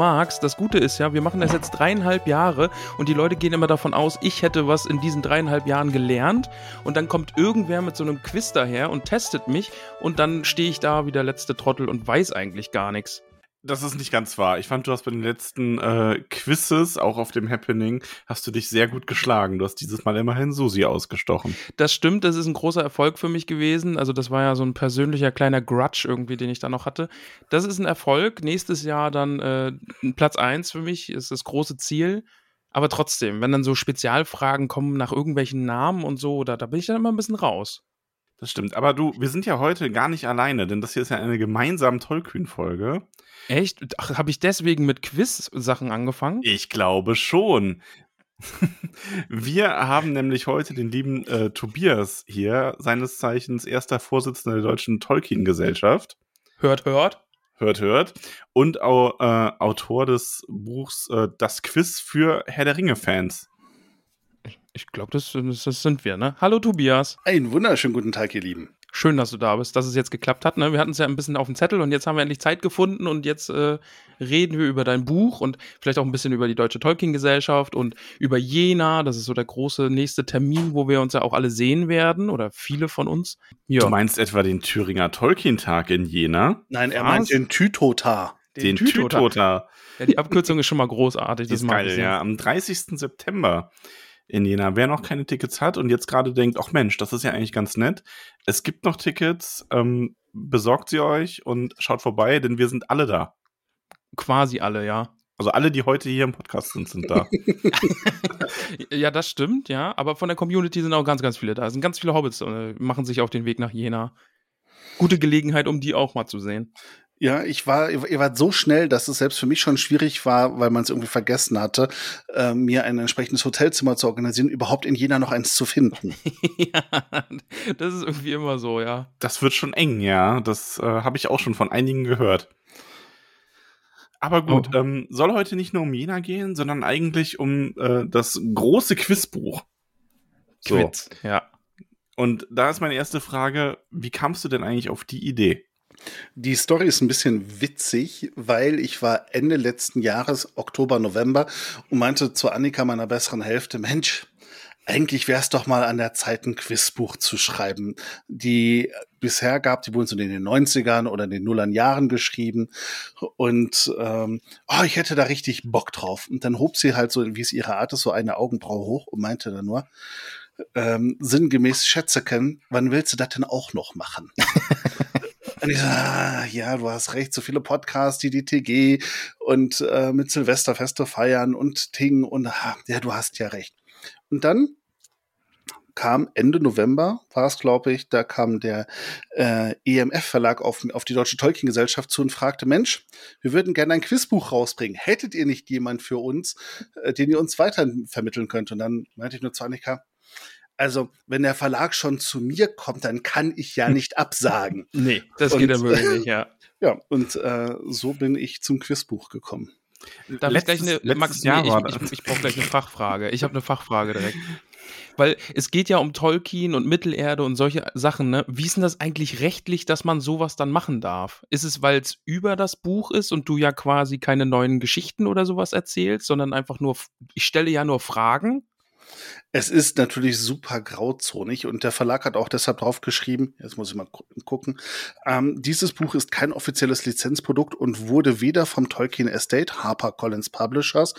magst. Das Gute ist ja, wir machen das jetzt dreieinhalb Jahre und die Leute gehen immer davon aus, ich hätte was in diesen dreieinhalb Jahren gelernt und dann kommt irgendwer mit so einem Quiz daher und testet mich und dann stehe ich da wie der letzte Trottel und weiß eigentlich gar nichts. Das ist nicht ganz wahr. Ich fand, du hast bei den letzten äh, Quizzes, auch auf dem Happening, hast du dich sehr gut geschlagen. Du hast dieses Mal immerhin Susi ausgestochen. Das stimmt, das ist ein großer Erfolg für mich gewesen. Also das war ja so ein persönlicher kleiner Grudge irgendwie, den ich da noch hatte. Das ist ein Erfolg. Nächstes Jahr dann äh, Platz 1 für mich, ist das große Ziel. Aber trotzdem, wenn dann so Spezialfragen kommen nach irgendwelchen Namen und so, da, da bin ich dann immer ein bisschen raus. Das stimmt. Aber du, wir sind ja heute gar nicht alleine, denn das hier ist ja eine gemeinsame Tollkühn-Folge. Echt? Habe ich deswegen mit Quiz-Sachen angefangen? Ich glaube schon. Wir haben nämlich heute den lieben äh, Tobias hier, seines Zeichens erster Vorsitzender der Deutschen Tolkien-Gesellschaft. Hört, hört. Hört, hört. Und auch äh, Autor des Buchs äh, Das Quiz für Herr der Ringe-Fans. Ich, ich glaube, das, das, das, sind wir, ne? Hallo Tobias. Einen wunderschönen guten Tag, ihr Lieben. Schön, dass du da bist, dass es jetzt geklappt hat. Ne? Wir hatten es ja ein bisschen auf dem Zettel und jetzt haben wir endlich Zeit gefunden und jetzt äh, reden wir über dein Buch und vielleicht auch ein bisschen über die Deutsche Tolkien-Gesellschaft und über Jena. Das ist so der große nächste Termin, wo wir uns ja auch alle sehen werden oder viele von uns. Ja. Du meinst etwa den Thüringer Tolkien-Tag in Jena? Nein, er Was? meint den Tütota. Den, den Tütota. Tütota. Ja, die Abkürzung ist schon mal großartig. Das ist geil, ja. Am 30. September in Jena. Wer noch keine Tickets hat und jetzt gerade denkt, ach Mensch, das ist ja eigentlich ganz nett. Es gibt noch Tickets, ähm, besorgt sie euch und schaut vorbei, denn wir sind alle da. Quasi alle, ja. Also alle, die heute hier im Podcast sind, sind da. ja, das stimmt, ja. Aber von der Community sind auch ganz, ganz viele da. Es sind ganz viele Hobbits, äh, machen sich auf den Weg nach Jena. Gute Gelegenheit, um die auch mal zu sehen. Ja, ich war, ihr wart so schnell, dass es selbst für mich schon schwierig war, weil man es irgendwie vergessen hatte, äh, mir ein entsprechendes Hotelzimmer zu organisieren, überhaupt in Jena noch eins zu finden. ja, das ist irgendwie immer so, ja. Das wird schon eng, ja. Das äh, habe ich auch schon von einigen gehört. Aber gut, oh. ähm, soll heute nicht nur um Jena gehen, sondern eigentlich um äh, das große Quizbuch. So. Quiz, ja. Und da ist meine erste Frage, wie kamst du denn eigentlich auf die Idee? Die Story ist ein bisschen witzig, weil ich war Ende letzten Jahres, Oktober, November, und meinte zu Annika, meiner besseren Hälfte, Mensch, eigentlich wäre es doch mal an der Zeit, ein Quizbuch zu schreiben. Die bisher gab, die wurden so in den 90ern oder in den Nullern Jahren geschrieben. Und ähm, oh, ich hätte da richtig Bock drauf. Und dann hob sie halt so, wie es ihre Art ist, so eine Augenbraue hoch und meinte dann nur, ähm, sinngemäß Schätze kennen, wann willst du das denn auch noch machen? Und ja, du hast recht, so viele Podcasts, die die TG und äh, mit Silvesterfeste feiern und Ting und ja, du hast ja recht. Und dann kam Ende November, war es, glaube ich, da kam der äh, EMF-Verlag auf, auf die Deutsche Tolkien-Gesellschaft zu und fragte, Mensch, wir würden gerne ein Quizbuch rausbringen. Hättet ihr nicht jemand für uns, äh, den ihr uns weiter vermitteln könnt? Und dann meinte ich nur zu Annika, also, wenn der Verlag schon zu mir kommt, dann kann ich ja nicht absagen. nee, das und, geht ja wirklich nicht, ja. Ja, und äh, so bin ich zum Quizbuch gekommen. Darf letztes, ich gleich eine, Max, Jahr nee, ich, ich, ich brauche gleich eine Fachfrage. Ich habe eine Fachfrage direkt. Weil es geht ja um Tolkien und Mittelerde und solche Sachen, ne? Wie ist denn das eigentlich rechtlich, dass man sowas dann machen darf? Ist es, weil es über das Buch ist und du ja quasi keine neuen Geschichten oder sowas erzählst, sondern einfach nur, ich stelle ja nur Fragen? Es ist natürlich super grauzonig und der Verlag hat auch deshalb drauf geschrieben, jetzt muss ich mal gucken, ähm, dieses Buch ist kein offizielles Lizenzprodukt und wurde weder vom Tolkien Estate, HarperCollins Publishers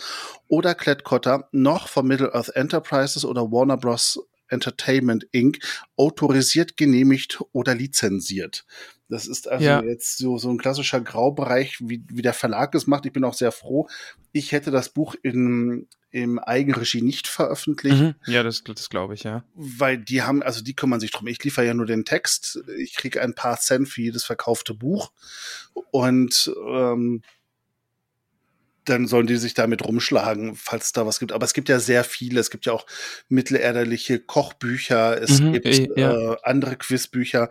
oder Klett-Cotta noch vom Middle-earth Enterprises oder Warner Bros. Entertainment Inc. autorisiert, genehmigt oder lizenziert. Das ist also ja. jetzt so, so ein klassischer Graubereich, wie, wie der Verlag es macht. Ich bin auch sehr froh. Ich hätte das Buch in, im Eigenregie nicht veröffentlicht. Mhm. Ja, das, das glaube ich, ja. Weil die haben, also die kümmern sich drum. Ich liefere ja nur den Text. Ich kriege ein paar Cent für jedes verkaufte Buch. Und ähm, dann sollen die sich damit rumschlagen, falls es da was gibt. Aber es gibt ja sehr viele. Es gibt ja auch mittelalterliche Kochbücher, es mhm, gibt ja. äh, andere Quizbücher.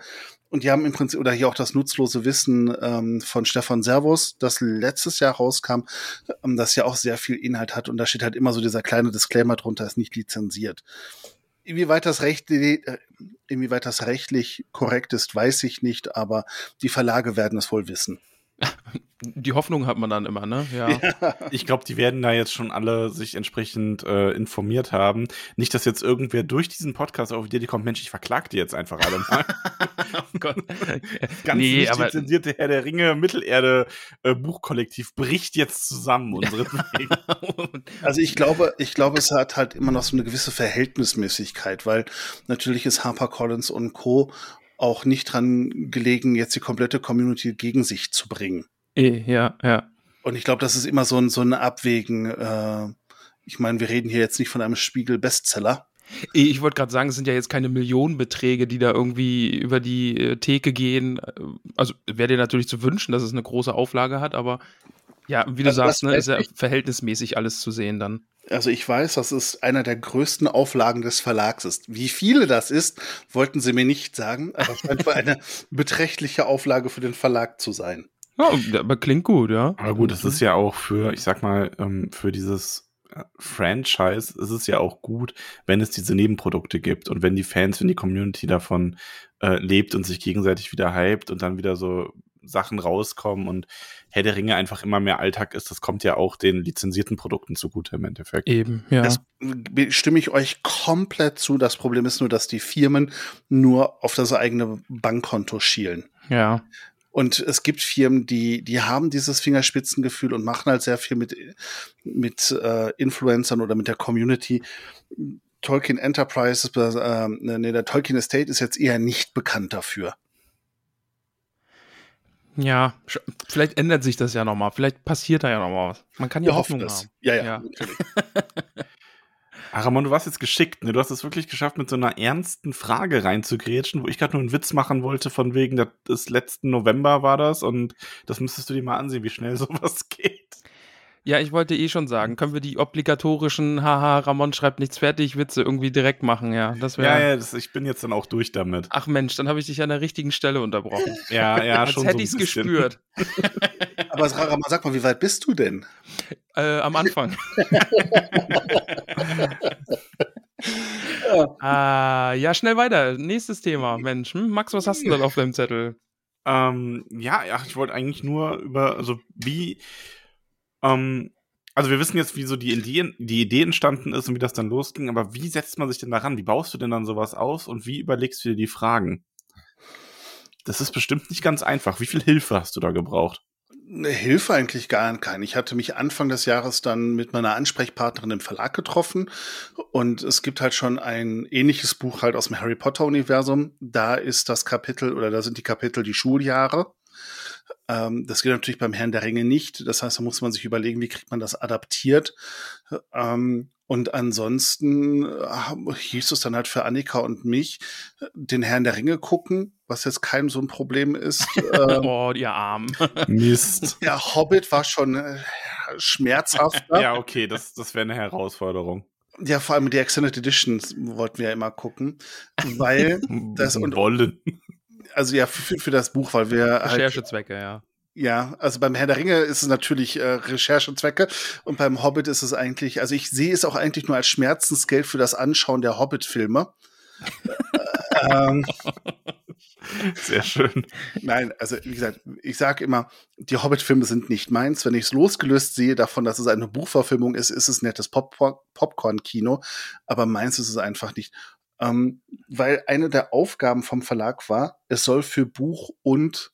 Und die haben im Prinzip, oder hier auch das nutzlose Wissen ähm, von Stefan Servus, das letztes Jahr rauskam, ähm, das ja auch sehr viel Inhalt hat. Und da steht halt immer so dieser kleine Disclaimer drunter, ist nicht lizenziert. Inwieweit das, Recht, äh, inwieweit das rechtlich korrekt ist, weiß ich nicht, aber die Verlage werden es wohl wissen. Die Hoffnung hat man dann immer, ne? Ja. ja. Ich glaube, die werden da jetzt schon alle sich entsprechend äh, informiert haben. Nicht, dass jetzt irgendwer durch diesen Podcast auf die Idee kommt, Mensch, ich verklag die jetzt einfach alle mal. oh Gott. Ganz nee, nicht aber lizenzierte Herr der Ringe Mittelerde äh, Buchkollektiv bricht jetzt zusammen, unsere Also ich glaube, ich glaube, es hat halt immer noch so eine gewisse Verhältnismäßigkeit, weil natürlich ist HarperCollins und Co auch nicht dran gelegen, jetzt die komplette Community gegen sich zu bringen. Eh, ja, ja. Und ich glaube, das ist immer so ein, so ein Abwägen. Äh, ich meine, wir reden hier jetzt nicht von einem Spiegel-Bestseller. Eh, ich wollte gerade sagen, es sind ja jetzt keine Millionenbeträge, die da irgendwie über die äh, Theke gehen. Also wäre dir natürlich zu wünschen, dass es eine große Auflage hat, aber ja, wie du also, sagst, ne, ist ja verhältnismäßig alles zu sehen dann. Also ich weiß, dass es einer der größten Auflagen des Verlags ist. Wie viele das ist, wollten sie mir nicht sagen, aber es scheint eine beträchtliche Auflage für den Verlag zu sein. Ja, aber klingt gut, ja. Aber gut, es ist ja auch für, ich sag mal, ähm, für dieses äh, Franchise ist es ja auch gut, wenn es diese Nebenprodukte gibt und wenn die Fans, wenn die Community davon äh, lebt und sich gegenseitig wieder hypt und dann wieder so Sachen rauskommen und Herr der Ringe einfach immer mehr Alltag ist, das kommt ja auch den lizenzierten Produkten zugute im Endeffekt. Eben, ja. Das stimme ich euch komplett zu. Das Problem ist nur, dass die Firmen nur auf das eigene Bankkonto schielen. Ja. Und es gibt Firmen, die, die haben dieses Fingerspitzengefühl und machen halt sehr viel mit, mit äh, Influencern oder mit der Community. Tolkien Enterprises, äh, nee, der Tolkien Estate ist jetzt eher nicht bekannt dafür. Ja, vielleicht ändert sich das ja nochmal. Vielleicht passiert da ja nochmal was. Man kann ja Hoffnung haben. Ja, ja, ja. natürlich. Ramon, du warst jetzt geschickt, ne? Du hast es wirklich geschafft, mit so einer ernsten Frage reinzugrätschen, wo ich gerade nur einen Witz machen wollte, von wegen des letzten November war das und das müsstest du dir mal ansehen, wie schnell sowas geht. Ja, ich wollte eh schon sagen, können wir die obligatorischen Haha, Ramon schreibt nichts fertig Witze irgendwie direkt machen, ja. Das wär, ja, ja, das, ich bin jetzt dann auch durch damit. Ach Mensch, dann habe ich dich an der richtigen Stelle unterbrochen. ja, ja, Als schon. Als hätte so ich es gespürt. Aber Ramon, sag mal, wie weit bist du denn? Äh, am Anfang. ah, ja, schnell weiter. Nächstes Thema, Mensch. Hm? Max, was hast du denn auf deinem Zettel? Ähm, ja, ja, ich wollte eigentlich nur über, also wie ähm, also wir wissen jetzt, wie so die Idee, die Idee entstanden ist und wie das dann losging, aber wie setzt man sich denn daran? Wie baust du denn dann sowas aus und wie überlegst du dir die Fragen? Das ist bestimmt nicht ganz einfach. Wie viel Hilfe hast du da gebraucht? Hilfe eigentlich gar keine. Ich hatte mich Anfang des Jahres dann mit meiner Ansprechpartnerin im Verlag getroffen und es gibt halt schon ein ähnliches Buch halt aus dem Harry Potter Universum. Da ist das Kapitel oder da sind die Kapitel die Schuljahre. Ähm, das geht natürlich beim Herrn der Ringe nicht. Das heißt, da muss man sich überlegen, wie kriegt man das adaptiert. Ähm, und ansonsten äh, hieß es dann halt für Annika und mich, den Herrn der Ringe gucken, was jetzt kein so ein Problem ist. Ähm, oh, ihr Arm. Mist. Der Hobbit war schon äh, schmerzhafter. ja, okay, das, das wäre eine Herausforderung. Ja, vor allem die Extended Editions wollten wir ja immer gucken, weil das und wollen also ja, für, für das Buch, weil wir halt Recherchezwecke, halt, ja. Ja, also beim Herr der Ringe ist es natürlich äh, Recherchezwecke und beim Hobbit ist es eigentlich, also ich sehe es auch eigentlich nur als Schmerzensgeld für das Anschauen der Hobbit-Filme. ähm, Sehr schön. Nein, also wie gesagt, ich sage immer, die Hobbit-Filme sind nicht meins. Wenn ich es losgelöst sehe davon, dass es eine Buchverfilmung ist, ist es nettes Pop Popcorn-Kino, aber meins ist es einfach nicht. Ähm, weil eine der Aufgaben vom Verlag war, es soll für Buch- und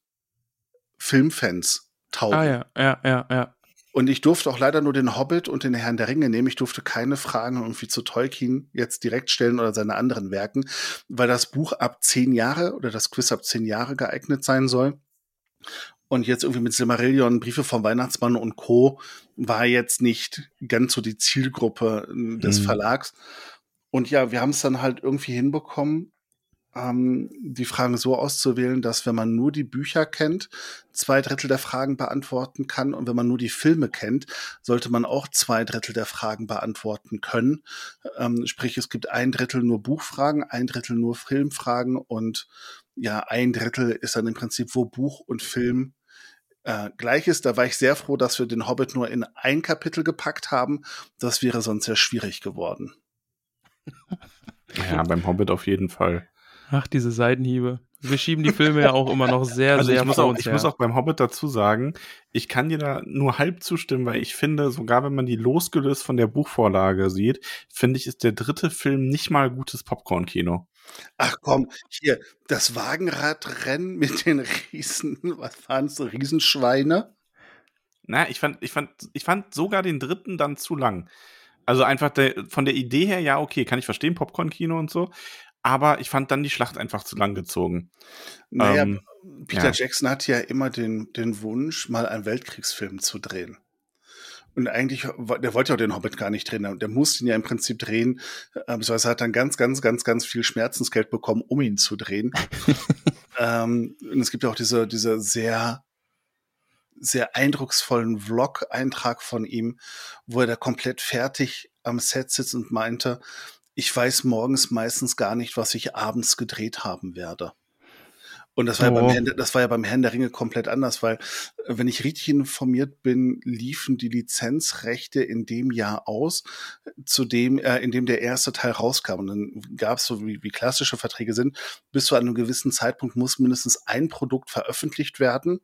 Filmfans taugen. Ah ja, ja, ja, ja. Und ich durfte auch leider nur den Hobbit und den Herrn der Ringe nehmen. Ich durfte keine Fragen irgendwie zu Tolkien jetzt direkt stellen oder seine anderen Werken, weil das Buch ab zehn Jahre oder das Quiz ab zehn Jahre geeignet sein soll. Und jetzt irgendwie mit Silmarillion, Briefe vom Weihnachtsmann und Co. war jetzt nicht ganz so die Zielgruppe äh, des mhm. Verlags. Und ja, wir haben es dann halt irgendwie hinbekommen, ähm, die Fragen so auszuwählen, dass wenn man nur die Bücher kennt, zwei Drittel der Fragen beantworten kann. Und wenn man nur die Filme kennt, sollte man auch zwei Drittel der Fragen beantworten können. Ähm, sprich, es gibt ein Drittel nur Buchfragen, ein Drittel nur Filmfragen und ja, ein Drittel ist dann im Prinzip, wo Buch und Film äh, gleich ist. Da war ich sehr froh, dass wir den Hobbit nur in ein Kapitel gepackt haben. Das wäre sonst sehr schwierig geworden. Ja, beim Hobbit auf jeden Fall. Ach, diese Seitenhiebe. Wir schieben die Filme ja auch immer noch sehr, also sehr ich muss, auch, ich muss auch beim Hobbit dazu sagen, ich kann dir da nur halb zustimmen, weil ich finde, sogar wenn man die losgelöst von der Buchvorlage sieht, finde ich, ist der dritte Film nicht mal gutes Popcorn-Kino. Ach komm, hier, das Wagenradrennen mit den Riesen, was waren es, Riesenschweine? Na, ich fand, ich fand, ich fand sogar den dritten dann zu lang. Also einfach der, von der Idee her, ja, okay, kann ich verstehen, Popcorn-Kino und so aber ich fand dann die Schlacht einfach zu lang gezogen. Naja, ähm, Peter ja. Jackson hatte ja immer den, den Wunsch, mal einen Weltkriegsfilm zu drehen. Und eigentlich, der wollte ja den Hobbit gar nicht drehen, der musste ihn ja im Prinzip drehen, beziehungsweise hat dann ganz, ganz, ganz, ganz viel Schmerzensgeld bekommen, um ihn zu drehen. ähm, und es gibt ja auch diese, diese sehr, sehr eindrucksvollen Vlog-Eintrag von ihm, wo er da komplett fertig am Set sitzt und meinte, ich weiß morgens meistens gar nicht, was ich abends gedreht haben werde. Und das war, oh. ja beim oh. Herrn, das war ja beim Herrn der Ringe komplett anders, weil, äh, wenn ich richtig informiert bin, liefen die Lizenzrechte in dem Jahr aus, zu dem, äh, in dem der erste Teil rauskam. Und dann gab es so, wie, wie klassische Verträge sind, bis zu einem gewissen Zeitpunkt muss mindestens ein Produkt veröffentlicht werden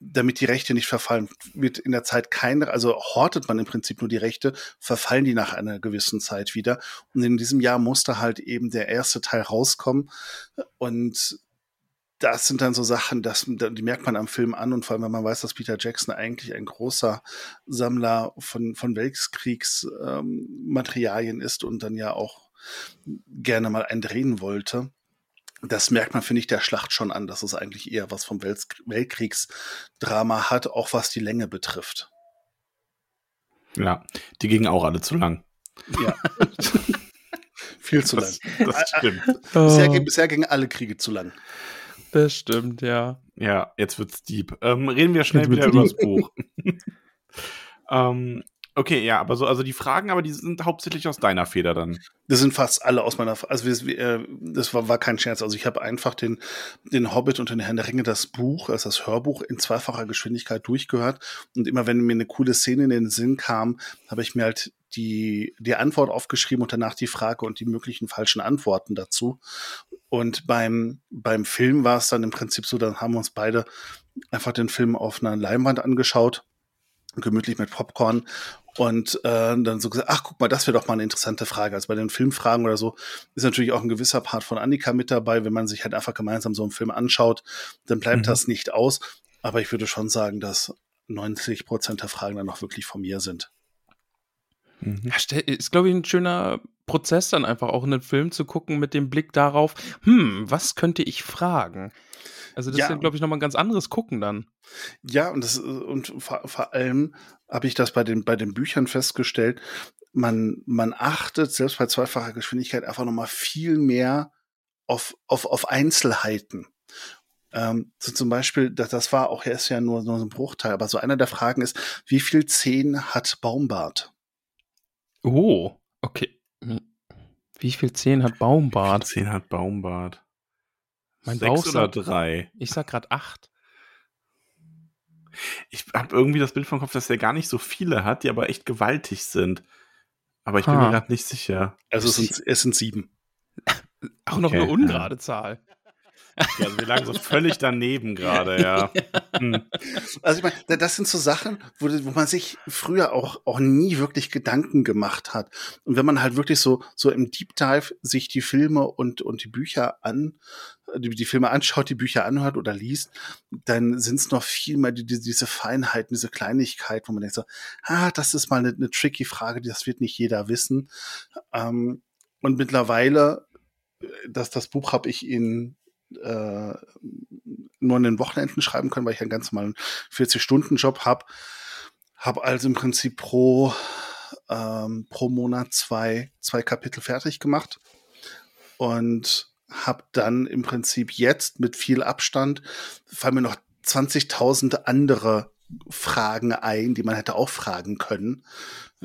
damit die Rechte nicht verfallen, wird in der Zeit keine, also hortet man im Prinzip nur die Rechte, verfallen die nach einer gewissen Zeit wieder. Und in diesem Jahr musste halt eben der erste Teil rauskommen. Und das sind dann so Sachen, das, die merkt man am Film an und vor allem, wenn man weiß, dass Peter Jackson eigentlich ein großer Sammler von, von Weltkriegsmaterialien ähm, ist und dann ja auch gerne mal einen drehen wollte das merkt man, finde ich, der Schlacht schon an, dass es eigentlich eher was vom Welt Weltkriegsdrama hat, auch was die Länge betrifft. Ja, die gingen auch alle zu lang. Ja. Viel zu das, lang. Das stimmt. Bisher, oh. bisher gingen alle Kriege zu lang. Das stimmt, ja. Ja, jetzt wird's deep. Ähm, reden wir schnell wieder über das Buch. ähm, Okay, ja, aber so, also die Fragen, aber die sind hauptsächlich aus deiner Feder dann. Das sind fast alle aus meiner, also wir, äh, das war, war kein Scherz. Also ich habe einfach den, den Hobbit und den Herrn der Ringe, das Buch, also das Hörbuch in zweifacher Geschwindigkeit durchgehört. Und immer wenn mir eine coole Szene in den Sinn kam, habe ich mir halt die, die Antwort aufgeschrieben und danach die Frage und die möglichen falschen Antworten dazu. Und beim, beim Film war es dann im Prinzip so, dann haben wir uns beide einfach den Film auf einer Leinwand angeschaut gemütlich mit Popcorn und äh, dann so gesagt, ach guck mal, das wäre doch mal eine interessante Frage. Also bei den Filmfragen oder so ist natürlich auch ein gewisser Part von Annika mit dabei. Wenn man sich halt einfach gemeinsam so einen Film anschaut, dann bleibt mhm. das nicht aus. Aber ich würde schon sagen, dass 90 Prozent der Fragen dann auch wirklich von mir sind. Mhm. Ja, ist, glaube ich, ein schöner Prozess, dann einfach auch einen Film zu gucken mit dem Blick darauf, hm, was könnte ich fragen? Also das ja. ist, glaube ich, nochmal ein ganz anderes Gucken dann. Ja, und, das, und vor, vor allem habe ich das bei den, bei den Büchern festgestellt, man, man achtet selbst bei zweifacher Geschwindigkeit einfach nochmal viel mehr auf, auf, auf Einzelheiten. Ähm, so zum Beispiel, das, das war auch erst ja nur, nur so ein Bruchteil, aber so einer der Fragen ist, wie viel Zehen hat Baumbart? Oh, okay. Wie viel Zehen hat Baumbart? Zehen hat Baumbart. Mein Sechs Bauch oder drei? Ich sag gerade acht. Ich habe irgendwie das Bild vom Kopf, dass er gar nicht so viele hat, die aber echt gewaltig sind. Aber ich ha. bin mir gerade nicht sicher. Also es sind, es sind sieben. Auch noch okay. eine ungerade Zahl. Ja, also wir lagen so völlig daneben gerade, ja. Hm. Also ich meine, das sind so Sachen, wo, wo man sich früher auch, auch nie wirklich Gedanken gemacht hat. Und wenn man halt wirklich so, so im Deep Dive sich die Filme und, und die Bücher an, die, die Filme anschaut, die Bücher anhört oder liest, dann sind es noch viel mehr die, die, diese Feinheiten, diese Kleinigkeit, wo man denkt so, ah, das ist mal eine, eine tricky Frage, das wird nicht jeder wissen. Ähm, und mittlerweile, äh, das, das Buch habe ich in äh, nur an den Wochenenden schreiben können, weil ich einen ganz normalen 40-Stunden-Job habe. Habe also im Prinzip pro, ähm, pro Monat zwei, zwei Kapitel fertig gemacht und habe dann im Prinzip jetzt mit viel Abstand, fallen mir noch 20.000 andere Fragen ein, die man hätte auch fragen können.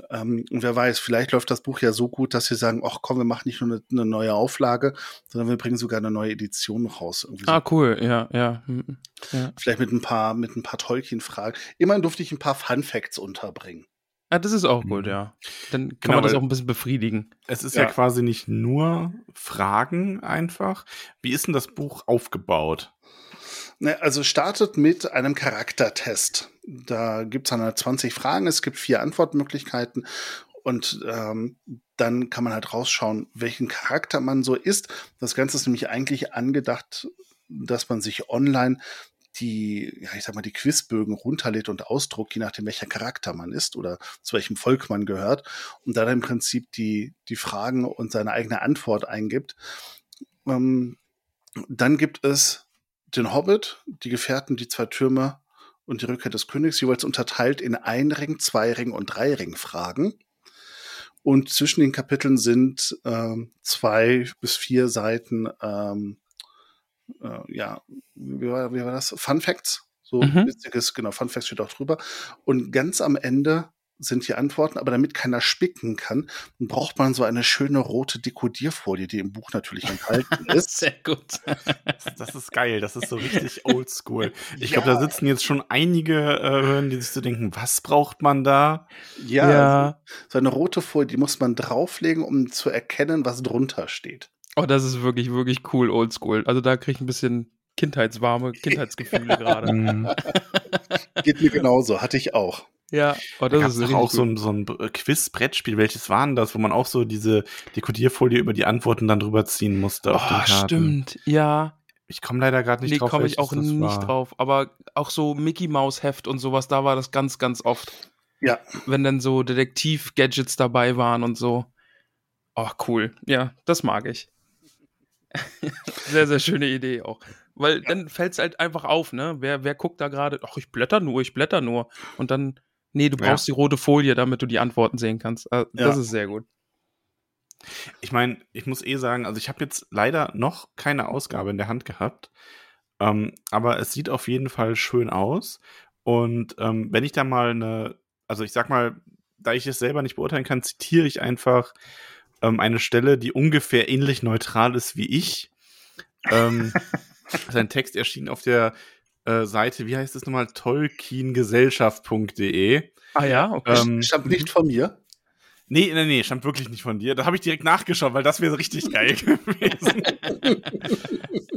Ähm, und wer weiß, vielleicht läuft das Buch ja so gut, dass sie sagen, ach komm, wir machen nicht nur eine, eine neue Auflage, sondern wir bringen sogar eine neue Edition raus. Irgendwie ah, so. cool, ja, ja, hm, ja. Vielleicht mit ein paar, mit ein paar Tolkien-Fragen. Immerhin durfte ich ein paar Fun Facts unterbringen. Ah, das ist auch gut, mhm. ja. Dann kann genau, man das auch ein bisschen befriedigen. Es ist ja. ja quasi nicht nur Fragen einfach. Wie ist denn das Buch aufgebaut? Ne, also startet mit einem Charaktertest. Da gibt es dann 20 Fragen, es gibt vier Antwortmöglichkeiten und ähm, dann kann man halt rausschauen, welchen Charakter man so ist. Das Ganze ist nämlich eigentlich angedacht, dass man sich online die, ja, ich sag mal, die Quizbögen runterlädt und ausdruckt, je nachdem, welcher Charakter man ist oder zu welchem Volk man gehört und dann im Prinzip die, die Fragen und seine eigene Antwort eingibt. Ähm, dann gibt es den Hobbit, die Gefährten, die zwei Türme und die Rückkehr des Königs, jeweils unterteilt in Einring, Zweiring und Dreiring Fragen. Und zwischen den Kapiteln sind ähm, zwei bis vier Seiten, ähm, äh, ja, wie war, wie war das? Fun Facts. So mhm. witziges, genau, Fun Facts steht auch drüber. Und ganz am Ende sind die Antworten, aber damit keiner spicken kann, braucht man so eine schöne rote Dekodierfolie, die im Buch natürlich enthalten ist. Sehr gut. Das, das, ist geil, das ist so richtig oldschool. Ich ja. glaube, da sitzen jetzt schon einige äh, die sich so denken, was braucht man da? Ja, ja. Also, so eine rote Folie, die muss man drauflegen, um zu erkennen, was drunter steht. Oh, das ist wirklich, wirklich cool, oldschool. Also da kriege ich ein bisschen kindheitswarme Kindheitsgefühle gerade. Mhm. Geht mir genauso, hatte ich auch. Ja, oh, das da ist doch auch so ein, so ein Quiz-Brettspiel. Welches war denn das, wo man auch so diese Dekodierfolie über die Antworten dann drüber ziehen musste oh? Stimmt, ja. Ich komme leider gerade nicht nee, drauf. Nee, komme ich auch nicht war. drauf. Aber auch so Mickey Maus Heft und sowas, da war das ganz, ganz oft. Ja. Wenn dann so Detektiv-Gadgets dabei waren und so. Oh, cool. Ja, das mag ich. sehr, sehr schöne Idee auch. Weil ja. dann fällt es halt einfach auf, ne? Wer, wer guckt da gerade? Ach, ich blätter nur, ich blätter nur. Und dann Nee, du brauchst ja. die rote Folie, damit du die Antworten sehen kannst. Also, das ja. ist sehr gut. Ich meine, ich muss eh sagen, also ich habe jetzt leider noch keine Ausgabe in der Hand gehabt, ähm, aber es sieht auf jeden Fall schön aus. Und ähm, wenn ich da mal eine, also ich sag mal, da ich es selber nicht beurteilen kann, zitiere ich einfach ähm, eine Stelle, die ungefähr ähnlich neutral ist wie ich. ähm, sein Text erschien auf der äh, Seite, wie heißt es nochmal? Tolkiengesellschaft.de. Ah ja, okay. Ähm, stammt nicht von mir. Nee, nee, nee, stammt wirklich nicht von dir. Da habe ich direkt nachgeschaut, weil das wäre richtig geil gewesen.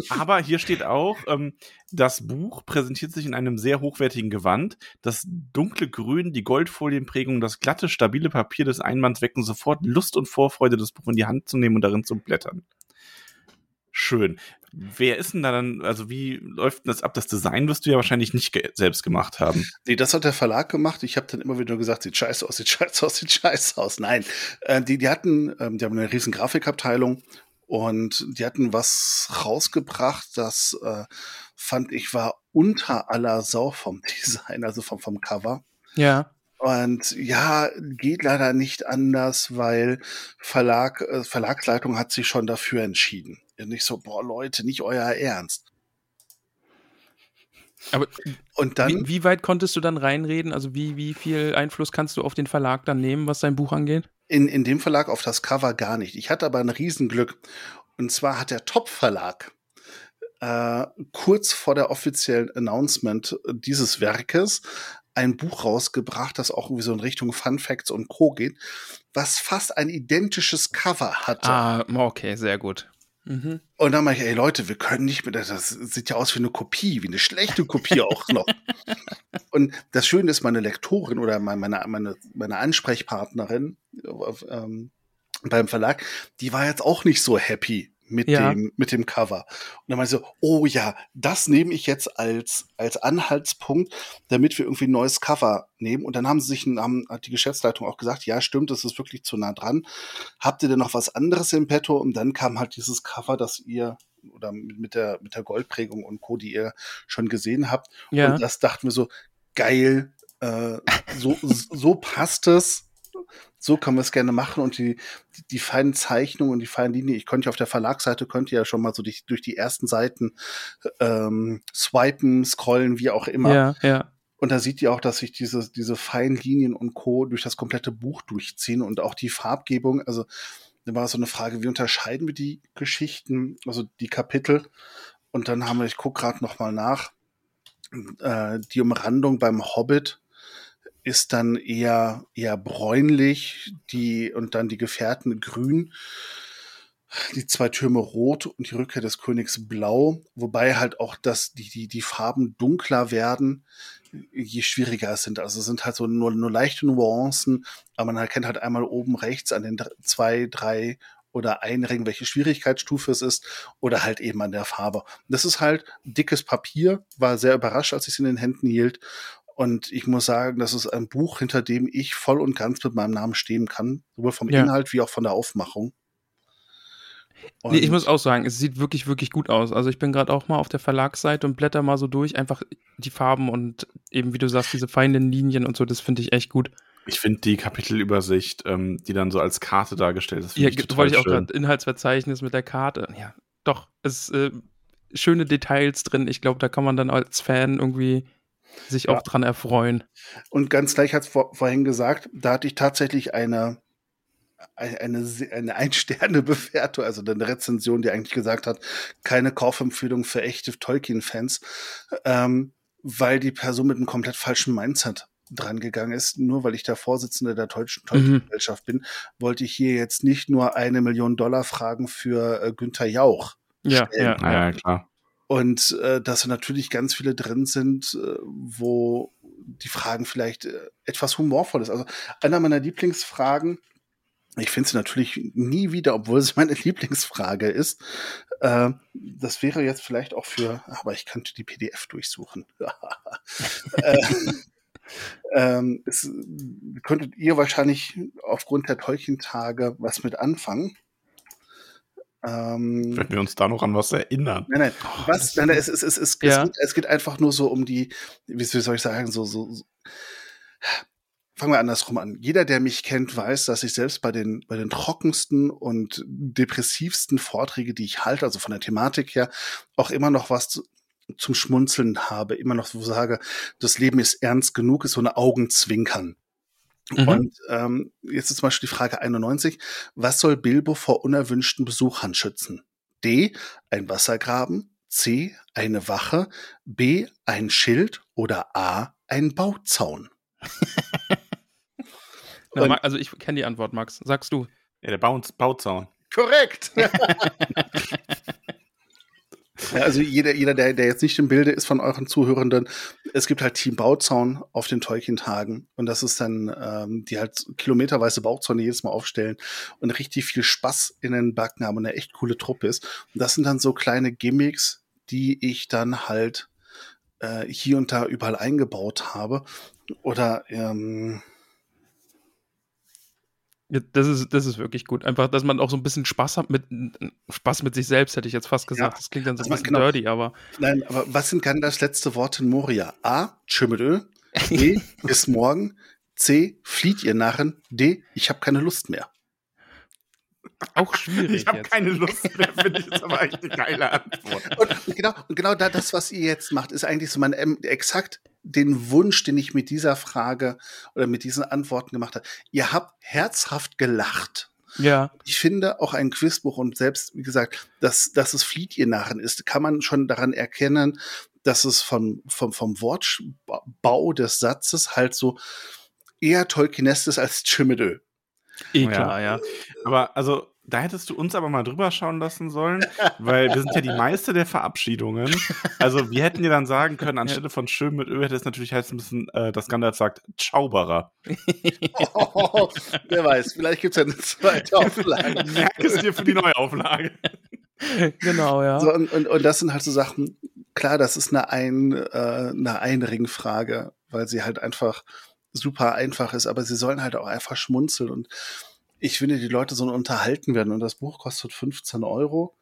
Aber hier steht auch, ähm, das Buch präsentiert sich in einem sehr hochwertigen Gewand. Das dunkle Grün, die Goldfolienprägung, das glatte, stabile Papier des Einbands wecken sofort Lust und Vorfreude, das Buch in die Hand zu nehmen und darin zu blättern. Schön. Wer ist denn da dann, also wie läuft denn das ab? Das Design wirst du ja wahrscheinlich nicht ge selbst gemacht haben. Nee, das hat der Verlag gemacht. Ich habe dann immer wieder gesagt, sieht scheiße aus, sieht scheiße aus, sieht scheiße aus. Nein, äh, die, die hatten, ähm, die haben eine riesen Grafikabteilung und die hatten was rausgebracht, das äh, fand ich war unter aller Sau vom Design, also vom, vom Cover. Ja. Und ja, geht leider nicht anders, weil Verlag, äh, Verlagsleitung hat sich schon dafür entschieden. Und nicht so, boah, Leute, nicht euer Ernst. Aber und dann, wie, wie, weit konntest du dann reinreden? Also wie, wie viel Einfluss kannst du auf den Verlag dann nehmen, was sein Buch angeht? In, in dem Verlag auf das Cover gar nicht. Ich hatte aber ein Riesenglück. Und zwar hat der Top-Verlag äh, kurz vor der offiziellen Announcement dieses Werkes ein Buch rausgebracht, das auch irgendwie so in Richtung Fun Facts und Co. geht, was fast ein identisches Cover hatte. Ah, okay, sehr gut. Mhm. Und dann mache ich, ey Leute, wir können nicht mehr, das sieht ja aus wie eine Kopie, wie eine schlechte Kopie auch noch. Und das Schöne ist, meine Lektorin oder meine, meine, meine Ansprechpartnerin ähm, beim Verlag, die war jetzt auch nicht so happy mit ja. dem mit dem Cover. Und dann meinte ich so, oh ja, das nehme ich jetzt als als Anhaltspunkt, damit wir irgendwie ein neues Cover nehmen. Und dann haben sie sich, haben, hat die Geschäftsleitung auch gesagt, ja, stimmt, das ist wirklich zu nah dran. Habt ihr denn noch was anderes im Petto? Und dann kam halt dieses Cover, das ihr oder mit der mit der Goldprägung und Co, die ihr schon gesehen habt. Ja. Und das dachten wir so, geil, äh, so so passt es so können wir es gerne machen und die, die, die feinen Zeichnungen und die feinen Linien, ich könnte ja auf der Verlagsseite, könnte ja schon mal so durch, durch die ersten Seiten ähm, swipen, scrollen, wie auch immer. Ja, ja. Und da sieht ihr auch, dass sich diese, diese feinen Linien und Co. durch das komplette Buch durchziehen und auch die Farbgebung. Also, da war so eine Frage, wie unterscheiden wir die Geschichten, also die Kapitel? Und dann haben wir, ich gucke gerade noch mal nach, äh, die Umrandung beim Hobbit ist dann eher, eher bräunlich, die, und dann die Gefährten grün, die zwei Türme rot und die Rückkehr des Königs blau, wobei halt auch das, die, die, die Farben dunkler werden, je schwieriger es sind. Also es sind halt so nur, nur leichte Nuancen, aber man erkennt halt einmal oben rechts an den zwei, drei oder ein Ring, welche Schwierigkeitsstufe es ist, oder halt eben an der Farbe. Das ist halt dickes Papier, war sehr überrascht, als ich es in den Händen hielt und ich muss sagen, das ist ein Buch, hinter dem ich voll und ganz mit meinem Namen stehen kann, sowohl vom ja. Inhalt wie auch von der Aufmachung. nee, ich muss auch sagen, es sieht wirklich, wirklich gut aus. Also ich bin gerade auch mal auf der Verlagsseite und blätter mal so durch, einfach die Farben und eben, wie du sagst, diese feinen Linien und so, das finde ich echt gut. Ich finde die Kapitelübersicht, ähm, die dann so als Karte dargestellt ist, ja, ich wollte ich auch gerade Inhaltsverzeichnis mit der Karte. Ja, doch, es äh, schöne Details drin. Ich glaube, da kann man dann als Fan irgendwie sich ja. auch dran erfreuen. Und ganz gleich hat es vor, vorhin gesagt, da hatte ich tatsächlich eine, eine, eine Ein-Sterne-Bewertung, also eine Rezension, die eigentlich gesagt hat, keine Kaufempfehlung für echte Tolkien-Fans, ähm, weil die Person mit einem komplett falschen Mindset dran gegangen ist. Nur weil ich der Vorsitzende der deutschen mhm. Tolkien-Gesellschaft mhm. bin, wollte ich hier jetzt nicht nur eine Million Dollar Fragen für äh, Günther Jauch. Ja, stellen. ja, ja, klar. Und äh, dass natürlich ganz viele drin sind, äh, wo die Fragen vielleicht äh, etwas humorvoll ist. Also einer meiner Lieblingsfragen, ich finde sie natürlich nie wieder, obwohl es meine Lieblingsfrage ist. Äh, das wäre jetzt vielleicht auch für, aber ich könnte die PDF durchsuchen. äh, ähm, es, könntet ihr wahrscheinlich aufgrund der Tolkien-Tage was mit anfangen. Ähm, Wenn wir uns da noch an was erinnern. Nein, nein. Oh, was, nein, nein es, es, es, es, ja. es, geht, es, geht, einfach nur so um die, wie soll ich sagen, so, so, so. Fangen wir andersrum an. Jeder, der mich kennt, weiß, dass ich selbst bei den, bei den trockensten und depressivsten Vorträge, die ich halte, also von der Thematik her, auch immer noch was zu, zum Schmunzeln habe, immer noch so sage, das Leben ist ernst genug, ist so eine Augenzwinkern. Mhm. Und ähm, jetzt ist zum Beispiel die Frage 91. Was soll Bilbo vor unerwünschten Besuchern schützen? D. Ein Wassergraben. C. Eine Wache. B. Ein Schild. Oder A. Ein Bauzaun. Na, also ich kenne die Antwort, Max. Sagst du? Ja, der Bau Bauzaun. Korrekt. Ja, also jeder, jeder der, der jetzt nicht im Bilde ist von euren Zuhörenden, es gibt halt Team Bauzaun auf den Tolkien-Tagen und das ist dann, ähm, die halt kilometerweise Bauzäune jedes Mal aufstellen und richtig viel Spaß in den Backen haben und eine echt coole Truppe ist. Und das sind dann so kleine Gimmicks, die ich dann halt äh, hier und da überall eingebaut habe. Oder ähm, das ist, das ist wirklich gut. Einfach, dass man auch so ein bisschen Spaß hat mit Spaß mit sich selbst, hätte ich jetzt fast gesagt. Ja, das klingt dann so ein bisschen genau. dirty, aber. Nein, aber was sind dann das letzte Wort in Moria? A. Tschimmelö. B. bis morgen. C. Flieht ihr Narren. D. Ich habe keine Lust mehr. Auch schwierig. Ich habe keine Lust mehr, finde ich, ist aber echt eine geile Antwort. Und genau, und genau das, was ihr jetzt macht, ist eigentlich so mein ähm, exakt den Wunsch, den ich mit dieser Frage oder mit diesen Antworten gemacht habe. Ihr habt herzhaft gelacht. Ja. Ich finde auch ein Quizbuch und selbst, wie gesagt, dass, dass es Flieht ihr Narren ist, kann man schon daran erkennen, dass es vom, vom, vom Wortbau des Satzes halt so eher Tolkienest ist als Chimedö. Eh klar, ja. ja. Aber also da hättest du uns aber mal drüber schauen lassen sollen, weil wir sind ja die Meister der Verabschiedungen. Also wir hätten dir dann sagen können, anstelle von schön mit Ö hätte es natürlich heißen müssen, äh, dass Gandalf sagt, Zauberer. Oh, wer weiß, vielleicht gibt es ja eine zweite Auflage. Merk es dir für die Neuauflage. genau, ja. So, und, und, und das sind halt so Sachen, klar, das ist eine, Ein, äh, eine Einringfrage, weil sie halt einfach super einfach ist, aber sie sollen halt auch einfach schmunzeln und ich finde, die Leute sollen unterhalten werden und das Buch kostet 15 Euro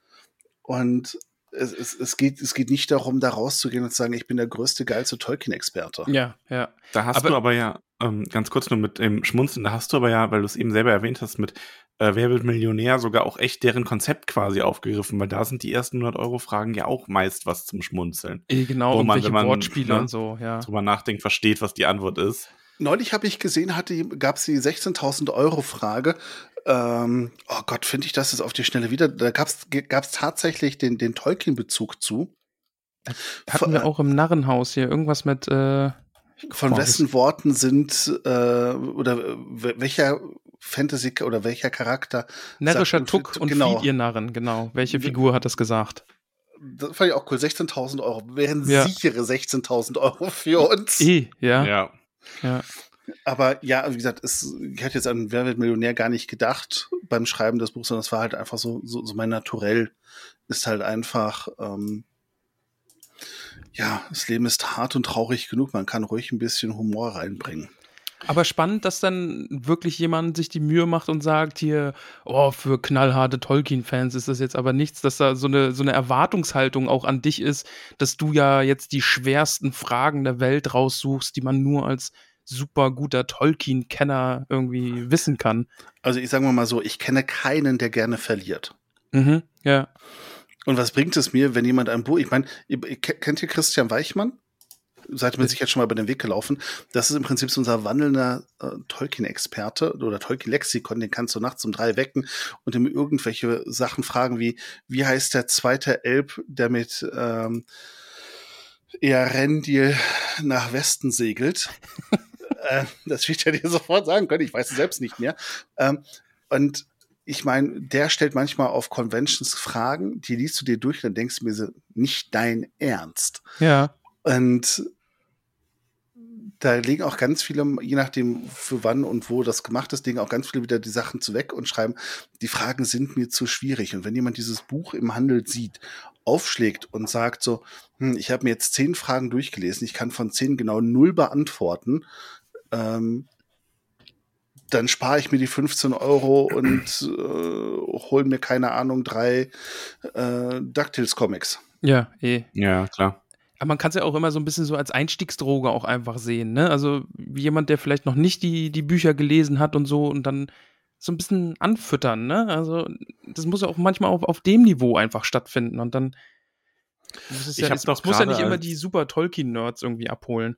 und es, es, es, geht, es geht nicht darum, da rauszugehen und zu sagen, ich bin der größte, geilste Tolkien-Experte. Ja, ja. Da hast aber, du aber ja, ähm, ganz kurz nur mit dem Schmunzeln, da hast du aber ja, weil du es eben selber erwähnt hast, mit äh, Wer wird Millionär sogar auch echt deren Konzept quasi aufgegriffen, weil da sind die ersten 100 Euro Fragen ja auch meist was zum Schmunzeln. Äh, genau, wo man, welche wenn man, Wortspiele ne, und so, ja. drüber nachdenkt, versteht, was die Antwort ist. Neulich habe ich gesehen, gab es die 16.000 Euro Frage. Ähm, oh Gott, finde ich das jetzt auf die Schnelle wieder. Da gab es tatsächlich den, den Tolkien-Bezug zu. Hatten wir auch im Narrenhaus hier irgendwas mit. Äh, von wessen Worten sind äh, oder welcher Fantasy oder welcher Charakter? Närrischer sagt- Tuck und genau. Fied, ihr Narren, genau. Welche Figur hat das gesagt? Das fand ich auch cool. 16.000 Euro wären Ja. sichere 16.000 Euro für uns. Eh, ja. Ja. Ja. Aber ja, wie gesagt, es, ich hatte jetzt an Wer wird Millionär gar nicht gedacht beim Schreiben des Buchs, sondern es war halt einfach so, so, so mein Naturell ist halt einfach, ähm, ja, das Leben ist hart und traurig genug. Man kann ruhig ein bisschen Humor reinbringen. Aber spannend, dass dann wirklich jemand sich die Mühe macht und sagt hier, oh, für knallharte Tolkien-Fans ist das jetzt aber nichts, dass da so eine, so eine Erwartungshaltung auch an dich ist, dass du ja jetzt die schwersten Fragen der Welt raussuchst, die man nur als super guter Tolkien-Kenner irgendwie wissen kann. Also ich sage mal so, ich kenne keinen, der gerne verliert. Mhm, ja. Und was bringt es mir, wenn jemand ein Buch, ich meine, kennt ihr Christian Weichmann? Seid ihr mir sicher schon mal über den Weg gelaufen. Das ist im Prinzip so unser wandelnder äh, Tolkien-Experte oder Tolkien-Lexikon, den kannst du nachts um drei wecken und ihm irgendwelche Sachen fragen wie, wie heißt der zweite Elb, der mit ähm, Earendil nach Westen segelt? äh, das wird ja dir sofort sagen können, ich weiß es selbst nicht mehr. Ähm, und ich meine, der stellt manchmal auf Conventions Fragen, die liest du dir durch dann denkst du mir so, nicht dein Ernst. Ja. Und da legen auch ganz viele, je nachdem für wann und wo das gemacht ist, legen auch ganz viele wieder die Sachen zu weg und schreiben, die Fragen sind mir zu schwierig. Und wenn jemand dieses Buch im Handel sieht, aufschlägt und sagt so, hm, ich habe mir jetzt zehn Fragen durchgelesen, ich kann von zehn genau null beantworten, ähm, dann spare ich mir die 15 Euro und äh, hol mir, keine Ahnung, drei äh, DuckTales-Comics. Ja, eh. Ja, klar. Aber man kann es ja auch immer so ein bisschen so als Einstiegsdroge auch einfach sehen, ne? Also wie jemand, der vielleicht noch nicht die, die Bücher gelesen hat und so und dann so ein bisschen anfüttern, ne? Also das muss ja auch manchmal auf, auf dem Niveau einfach stattfinden und dann muss es Ich ja, es doch muss ja nicht immer die super Tolkien-Nerds irgendwie abholen.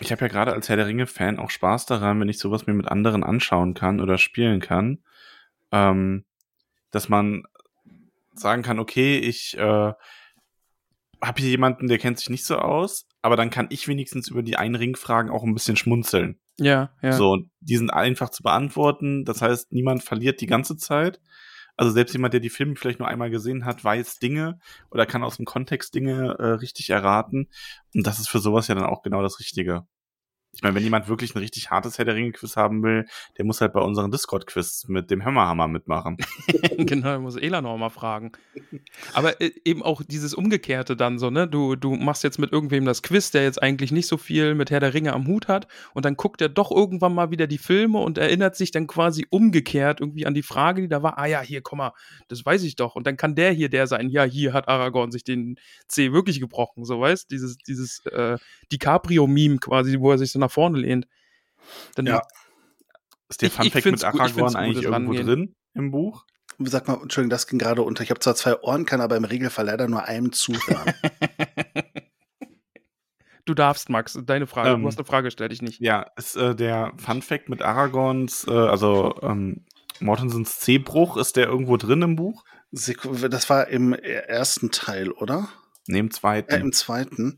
Ich habe ja gerade als Herr der Ringe-Fan auch Spaß daran, wenn ich sowas mir mit anderen anschauen kann oder spielen kann, ähm, dass man sagen kann, okay, ich äh, habe hier jemanden, der kennt sich nicht so aus, aber dann kann ich wenigstens über die Einringfragen auch ein bisschen schmunzeln. Ja, ja. So, die sind einfach zu beantworten. Das heißt, niemand verliert die ganze Zeit. Also selbst jemand, der die Filme vielleicht nur einmal gesehen hat, weiß Dinge oder kann aus dem Kontext Dinge äh, richtig erraten. Und das ist für sowas ja dann auch genau das Richtige. Ich meine, wenn jemand wirklich ein richtig hartes Herr der Ringe-Quiz haben will, der muss halt bei unseren Discord-Quiz mit dem Hammerhammer mitmachen. genau, muss Elanor mal fragen. Aber äh, eben auch dieses Umgekehrte dann so, ne? Du, du machst jetzt mit irgendwem das Quiz, der jetzt eigentlich nicht so viel mit Herr der Ringe am Hut hat und dann guckt er doch irgendwann mal wieder die Filme und erinnert sich dann quasi umgekehrt irgendwie an die Frage, die da war. Ah ja, hier, komm mal, das weiß ich doch. Und dann kann der hier der sein. Ja, hier hat Aragorn sich den C wirklich gebrochen, so weißt? Dieses, dieses äh, DiCaprio-Meme quasi, wo er sich so nach vorne lehnt. Dann Ja. Ist der Ich- ich Funfact mit gut- ich find's Aragorn gut, eigentlich das irgendwo Rangehen. drin im Buch? Sag mal, Entschuldigung, das ging gerade unter. Ich habe zwar zwei Ohren, kann aber im Regelfall leider nur einem zuhören. Du darfst, Max, deine Frage. Ähm, du hast eine Frage, stell dich nicht. Ja, ist äh, der Funfact mit Aragorns, äh, also ähm, Mortensens C-Bruch, ist der irgendwo drin im Buch? Das war im ersten Teil, oder? Neben Äh, zweiten. Im zweiten.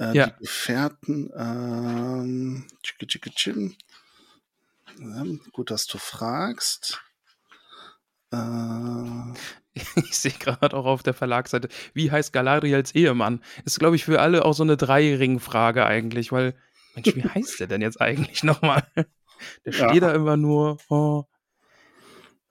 Äh, Ja. Die Gefährten. Ähm, tschicke, tschicke, tschin. Ähm, gut, dass du fragst. Äh, Ich sehe gerade auch auf der Verlagsseite, wie heißt Galadriels Ehemann? Ist, glaube ich, für alle auch so eine Dreiring-Frage eigentlich, weil, Mensch, wie heißt der denn jetzt eigentlich nochmal? Der Ja. steht da immer nur. Oh.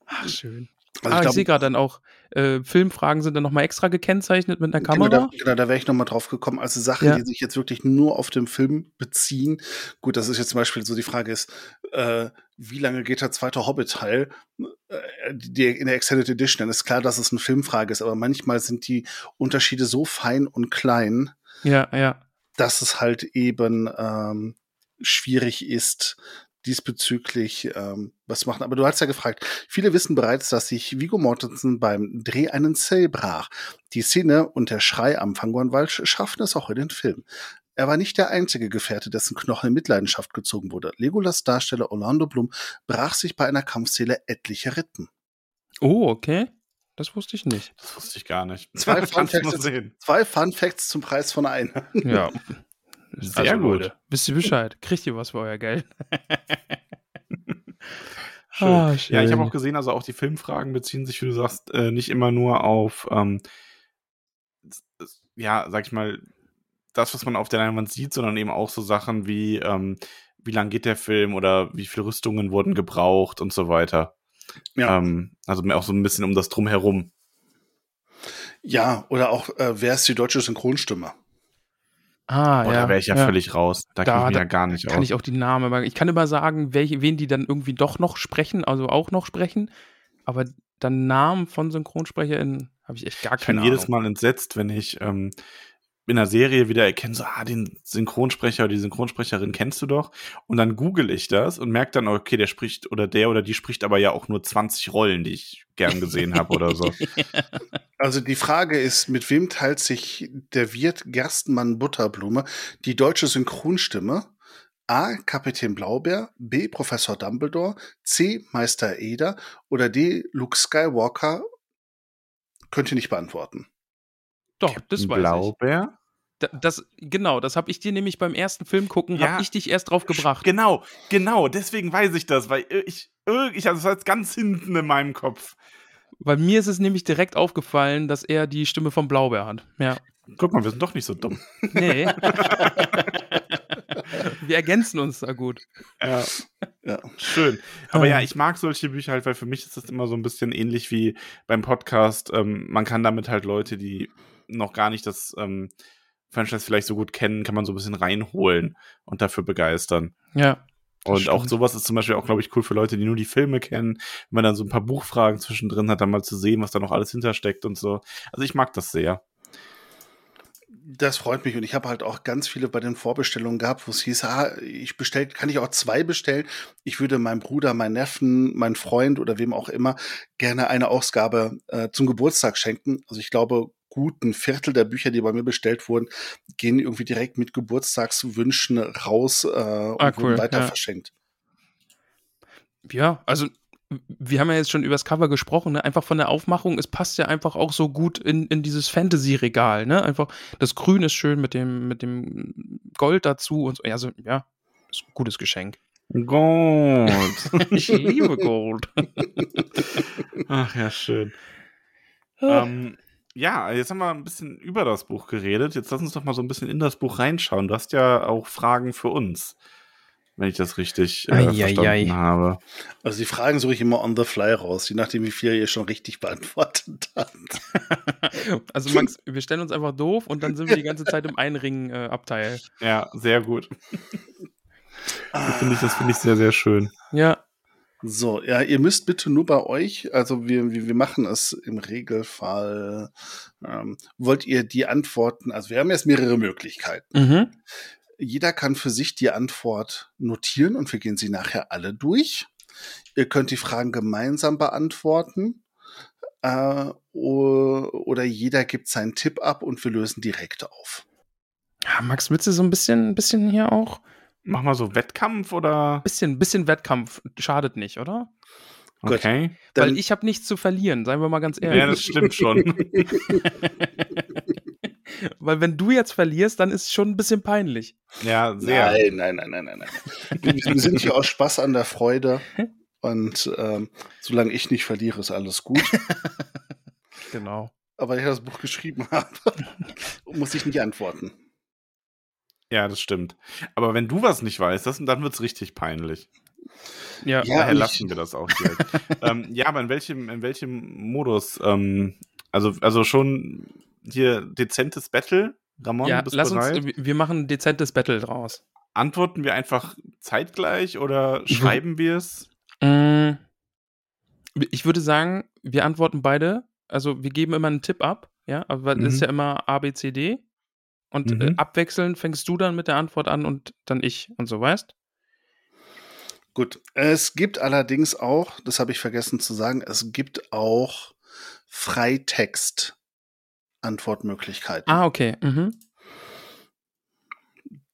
Ach, schön. also ah, ich, sehe gerade dann auch, äh, Filmfragen sind dann nochmal extra gekennzeichnet mit einer Genau, da, Kamera. genau, da wäre ich nochmal drauf gekommen. Also Sachen, Ja. die sich jetzt wirklich nur auf den Film beziehen. Gut, das ist jetzt zum Beispiel so die Frage ist, äh, wie lange geht der zweite Hobbit-Teil? Äh, in der Extended Edition, dann ist klar, dass es eine Filmfrage ist, aber manchmal sind die Unterschiede so fein und klein, Ja, ja. dass es halt eben ähm, schwierig ist, diesbezüglich ähm, was zu machen. Aber du hast ja gefragt, viele wissen bereits, dass sich Vigo Mortensen beim Dreh einen Zell brach. Die Szene und der Schrei am Fangornwald schaffen es auch in den Film. Er war nicht der einzige Gefährte, dessen Knochen in Mitleidenschaft gezogen wurde. Legolas Darsteller Orlando Bloom brach sich bei einer Kampfszene etliche Rippen. Oh, okay. Das wusste ich nicht. Das wusste ich gar nicht. Zwei Fun Facts, sehen. zwei Fun Facts zum Preis von einem. Ja. Sehr gut. Leute, wisst ihr Bescheid? Kriegt ihr was für euer Geld? Schön. Ah, Ja, ich habe auch gesehen, also auch die Filmfragen beziehen sich, wie du sagst, äh, nicht immer nur auf, ähm, ja, sag ich mal, das, was man auf der Leinwand sieht, sondern eben auch so Sachen wie, ähm, wie lang geht der Film oder wie viele Rüstungen wurden gebraucht und so weiter. Ja. Ähm, also mehr auch so ein bisschen um das Drumherum. Ja, oder auch, äh, wer ist die deutsche Synchronstimme? Ah, Boah, ja. da wäre ich ja, völlig raus. Da, Da- kenne ich da ja gar nicht Kann aus. ich auch die Namen, ich kann immer sagen, welche, wen die dann irgendwie doch noch sprechen, also auch noch sprechen. Aber dann Namen von SynchronsprecherInnen habe ich echt gar Ich bin keine jedes Ahnung. Mal entsetzt, wenn ich ähm, in einer Serie wieder erkenne, so, ah, den Synchronsprecher oder die Synchronsprecherin kennst du doch. Und dann google ich das und merke dann, okay, der spricht oder der oder die spricht aber ja auch nur 20 Rollen, die ich gern gesehen habe oder so. Also die Frage ist, mit wem teilt sich der Wirt Gerstenmann Butterblume die deutsche Synchronstimme? A. Kapitän Blaubeer, B. Professor Dumbledore, C. Meister Eder oder D. Luke Skywalker? Könnt ihr nicht beantworten. Doch, das weiß Blaubeer? Das, genau, das habe ich dir nämlich beim ersten Film gucken, Ja. habe ich dich erst drauf gebracht. Genau, genau, deswegen weiß ich das, weil ich, ich also das war jetzt ganz hinten in meinem Kopf. Weil mir ist es nämlich direkt aufgefallen, dass er die Stimme von Blaubeer hat. Ja. Guck mal, wir sind doch nicht so dumm. Nee. Wir ergänzen uns da gut. Ja. Ja. Schön. Aber Ah. ja, ich mag solche Bücher halt, weil für mich ist das immer so ein bisschen ähnlich wie beim Podcast. Ähm, man kann damit halt Leute, die noch gar nicht das ähm, Franchise vielleicht so gut kennen, kann man so ein bisschen reinholen und dafür begeistern. Ja. Und auch stimmt. sowas ist zum Beispiel auch, glaube ich, cool für Leute, die nur die Filme kennen. Wenn man dann so ein paar Buchfragen zwischendrin hat, dann mal zu sehen, was da noch alles hintersteckt und so. Also ich mag das sehr. Das freut mich und ich habe halt auch ganz viele bei den Vorbestellungen gehabt, wo es hieß, ah, ich bestell, kann ich auch zwei bestellen. Ich würde meinem Bruder, meinen Neffen, meinen Freund oder wem auch immer gerne eine Ausgabe äh, zum Geburtstag schenken. Also ich glaube, gut ein Viertel der Bücher, die bei mir bestellt wurden, gehen irgendwie direkt mit Geburtstagswünschen raus äh, und Ah, cool, wurden weiter ja. verschenkt. Ja, also wir haben ja jetzt schon über das Cover gesprochen, ne? einfach von der Aufmachung, es passt ja einfach auch so gut in, in dieses Fantasy-Regal, ne? Einfach, das Grün ist schön mit dem, mit dem Gold dazu und so. Ja, so, ja, ist ein gutes Geschenk. Gut. Ich liebe Gold. Ach ja, schön. Ah. ähm, ja, jetzt haben wir ein bisschen über das Buch geredet. Jetzt lass uns doch mal so ein bisschen in das Buch reinschauen. Du hast ja auch Fragen für uns, wenn ich das richtig äh, verstanden habe. Also die Fragen suche ich immer on the fly raus, je nachdem, wie viel ihr schon richtig beantwortet habt. Also Max, wir stellen uns einfach doof und dann sind wir die ganze Zeit im Einringen-Abteil. Ja, sehr gut. Das finde ich, das finde ich sehr, sehr schön. ja, So, ja, ihr müsst bitte nur bei euch, also wir, wir, wir machen es im Regelfall, ähm, wollt ihr die Antworten, also wir haben jetzt mehrere Möglichkeiten. mhm. Jeder kann für sich die Antwort notieren und wir gehen sie nachher alle durch. Ihr könnt die Fragen gemeinsam beantworten äh, oder jeder gibt seinen Tipp ab und wir lösen direkt auf. ja. Max, willst du so ein bisschen, ein bisschen hier auch? Mach mal so Wettkampf oder? Bisschen, bisschen Wettkampf schadet nicht, oder? Gut. Okay. Dann, Weil ich habe nichts zu verlieren, seien wir mal ganz ehrlich. Ja, das stimmt schon. Weil wenn du jetzt verlierst, dann ist es schon ein bisschen peinlich. Ja, sehr. nein, nein, nein, nein, nein, nein. Wir, wir sind hier aus Spaß an der Freude. Und ähm, solange ich nicht verliere, ist alles gut. genau. Aber ich das Buch geschrieben habe, muss ich nicht antworten. Ja, das stimmt. Aber wenn du was nicht weißt, das, dann wird es richtig peinlich. Ja, ja daher lassen wir das auch direkt. ähm, ja, aber in welchem, in welchem Modus? Ähm, also, also schon hier dezentes Battle? Ramon, ja, lass bereit? uns, wir machen ein dezentes Battle draus. Antworten wir einfach zeitgleich oder schreiben wir es? Mm, ich würde sagen, wir antworten beide. Also wir geben immer einen Tipp ab, ja, aber mhm. das ist ja immer A, B, C, D. Und äh, mhm. äh, abwechselnd fängst du dann mit der Antwort an und dann ich und so, weißt? Gut. Es gibt allerdings auch, das habe ich vergessen zu sagen, es gibt auch Freitext-Antwortmöglichkeiten. Ah, okay. Mhm.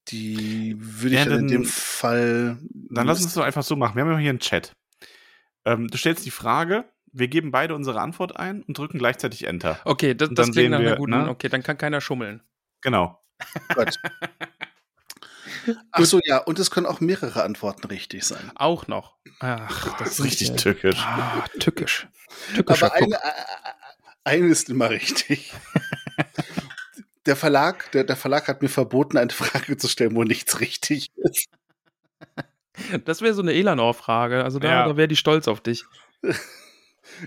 Die würde ich ja, dann, in dem Fall. Dann lass uns doch einfach so machen. Wir haben ja hier einen Chat. Ähm, du stellst die Frage, wir geben beide unsere Antwort ein und drücken gleichzeitig Enter. Okay, das, das klingt nach einer guten. Ne? Okay, dann kann keiner schummeln. Genau. Gut. Ach so, ja, und es können auch mehrere Antworten richtig sein. Auch noch. Ach, das, ist richtig ja. tückisch. Ah, tückisch. Tückischer Aber eine, eine ist immer richtig. der Verlag, der, der Verlag hat mir verboten, eine Frage zu stellen, wo nichts richtig ist. Das wäre so eine Elanor-Frage. Also da, ja. da wäre die stolz auf dich.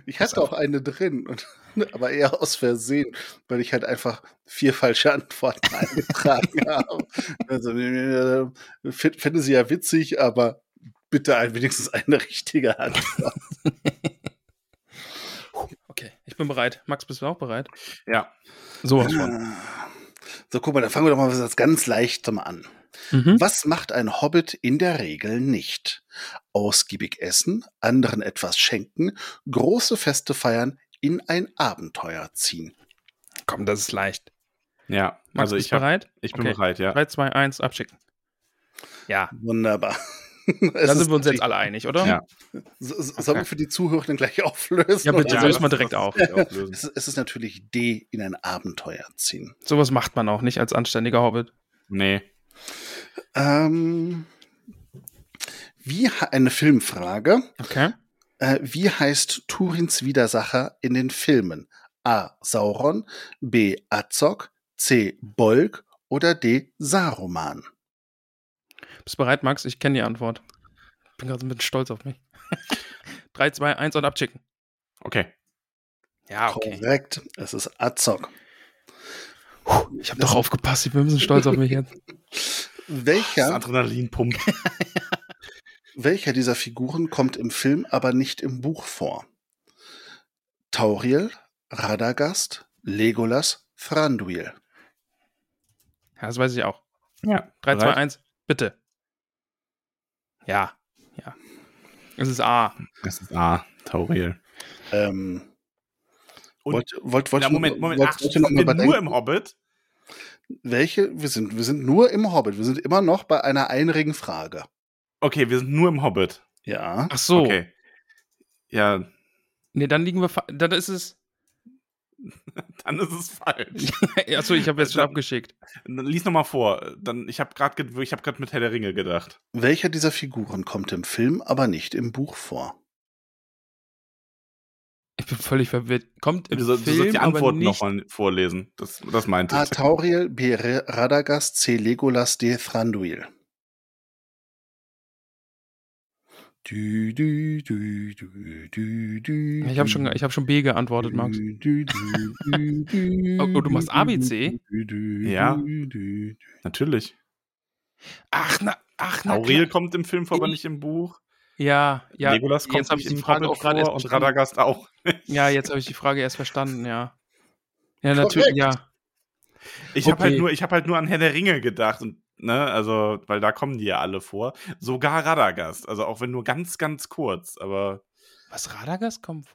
Ich hatte auch eine drin, und, aber eher aus Versehen, weil ich halt einfach vier falsche Antworten eingetragen habe. Also, äh, finde sie ja witzig, aber bitte ein, wenigstens eine richtige Antwort. Okay, ich bin bereit. Max, bist du auch bereit? Ja. So was von. So, guck mal, dann fangen wir doch mal was ganz Leichtem an. Mhm. Was macht ein Hobbit in der Regel nicht? Ausgiebig essen, anderen etwas schenken, große Feste feiern, in ein Abenteuer ziehen. Komm, das ist leicht. Ja, Max, also ich hab, bereit? Ich bin okay. bereit, ja. 3, 2, 1, abschicken. Ja. Wunderbar. da sind wir uns jetzt alle einig, oder? Ja. So, okay. Sollen wir für die Zuhörer gleich auflösen? Ja, bitte, ja, lösen wir direkt auf. es, es ist natürlich D in ein Abenteuer ziehen. Sowas macht man auch nicht als anständiger Hobbit. Nee. Ähm, wie eine Filmfrage. Okay. Äh, wie heißt Turins Widersacher in den Filmen? A. Sauron, B. Azog, C. Bolg oder D. Saruman? Bist du bereit, Max? Ich kenne die Antwort. Bin gerade ein bisschen stolz auf mich. 3, 2, 1 und abschicken. Okay. Ja, okay. Korrekt. Es ist Azog. Ich habe doch aufgepasst. Ich bin ein bisschen stolz auf mich jetzt. Welcher, das Adrenalin pumpt. welcher dieser Figuren kommt im Film aber nicht im Buch vor? Tauriel, Radagast, Legolas, Thranduil. Ja, das weiß ich auch. Ja. 3, 2, 1, bitte. Ja, ja. Es ist A. Es ist A, Tauriel. Ähm, wollt, wollt, wollt, ja, Moment, Moment. Wollt, Ach, wollt noch mal nur im Hobbit? Welche? Wir sind, wir sind nur im Hobbit. Wir sind immer noch bei einer einrigen Frage. Okay, wir sind nur im Hobbit. Ja. Ach so. Okay. Ja. Nee, dann liegen wir. Dann ist es. dann ist es falsch. Achso, ich habe jetzt schon abgeschickt. Lies nochmal vor. Dann, ich habe gerade hab mit Herr der Ringe gedacht. Welcher dieser Figuren kommt im Film, aber nicht im Buch vor? Ich bin völlig verwirrt. Kommt im du, Film, du sollst die Antworten nochmal vorlesen. Das, das meinte ich. A. Tauriel, B. Radagast, C. Legolas, D. Thranduil. Du, du, du, ich habe schon, hab schon B geantwortet, Max. oh, oh, du machst ABC? Ja, natürlich. Ach, na, ach, na. Aurel kommt im Film vor, aber nicht im Buch. Ja, ja. Legolas kommt jetzt habe ich die Frage auch gerade und Radagast auch. ja, jetzt habe ich die Frage erst verstanden, ja. Ja, natürlich, ja. Ich okay. habe halt nur, ich habe halt nur an Herr der Ringe gedacht und ne, also weil da kommen die ja alle vor. Sogar Radagast, also auch wenn nur ganz, ganz kurz, aber was Radagast kommt?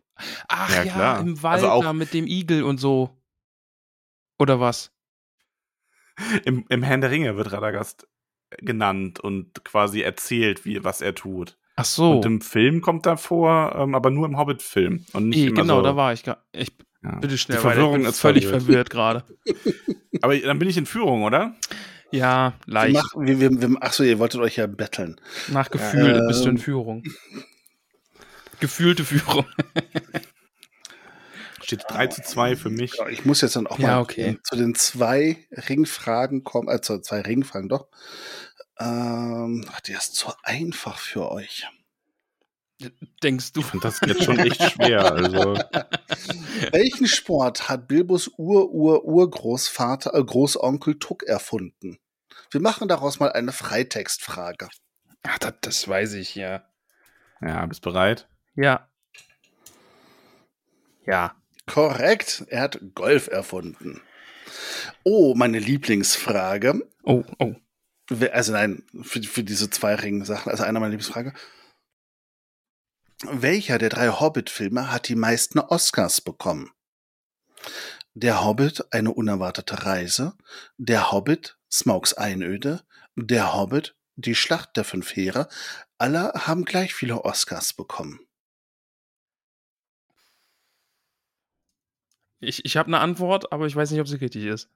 Ach ja, ja im Wald also auch, da mit dem Igel und so. Oder was? Im, Im Herrn der Ringe wird Radagast genannt und quasi erzählt, wie was er tut. Ach so. Und im Film kommt er vor, ähm, aber nur im Hobbit-Film. Und nicht e, genau, so, da war ich. Ich ja. bitte schnell, Die Verwirrung ich bin ist völlig verwirrt gerade. aber dann bin ich in Führung, oder? Ja, leicht. Mach, wir, wir, wir, achso, ihr wolltet euch ja betteln. Nach Gefühl äh, bist du in Führung. Gefühlte Führung. Steht 3 zu 2 für mich. Ich muss jetzt dann auch Ja, mal okay. zu den zwei Ringfragen kommen, äh, zu zwei Ringfragen doch. Ähm, ach, der ist zu einfach für euch. Denkst du? Ich finde das jetzt schon echt schwer. Also, Welchen Sport hat Bilbos Ur-Ur-Urgroßvater, äh, Großonkel Tuck erfunden? Wir machen daraus mal eine Freitextfrage. Ach, das, das weiß ich, ja. ja, bist bereit? Ja. Ja. Korrekt, er hat Golf erfunden. Oh, meine Lieblingsfrage. Oh, oh. Also nein, für, für diese zwei Ring-Sachen, also einer meiner Lieblingsfrage. Welcher der drei Hobbit-Filme hat die meisten Oscars bekommen? Der Hobbit, eine unerwartete Reise, der Hobbit, Smaugs Einöde, der Hobbit, die Schlacht der fünf Heere, alle haben gleich viele Oscars bekommen. Ich, ich habe eine Antwort, aber ich weiß nicht, ob sie richtig ist.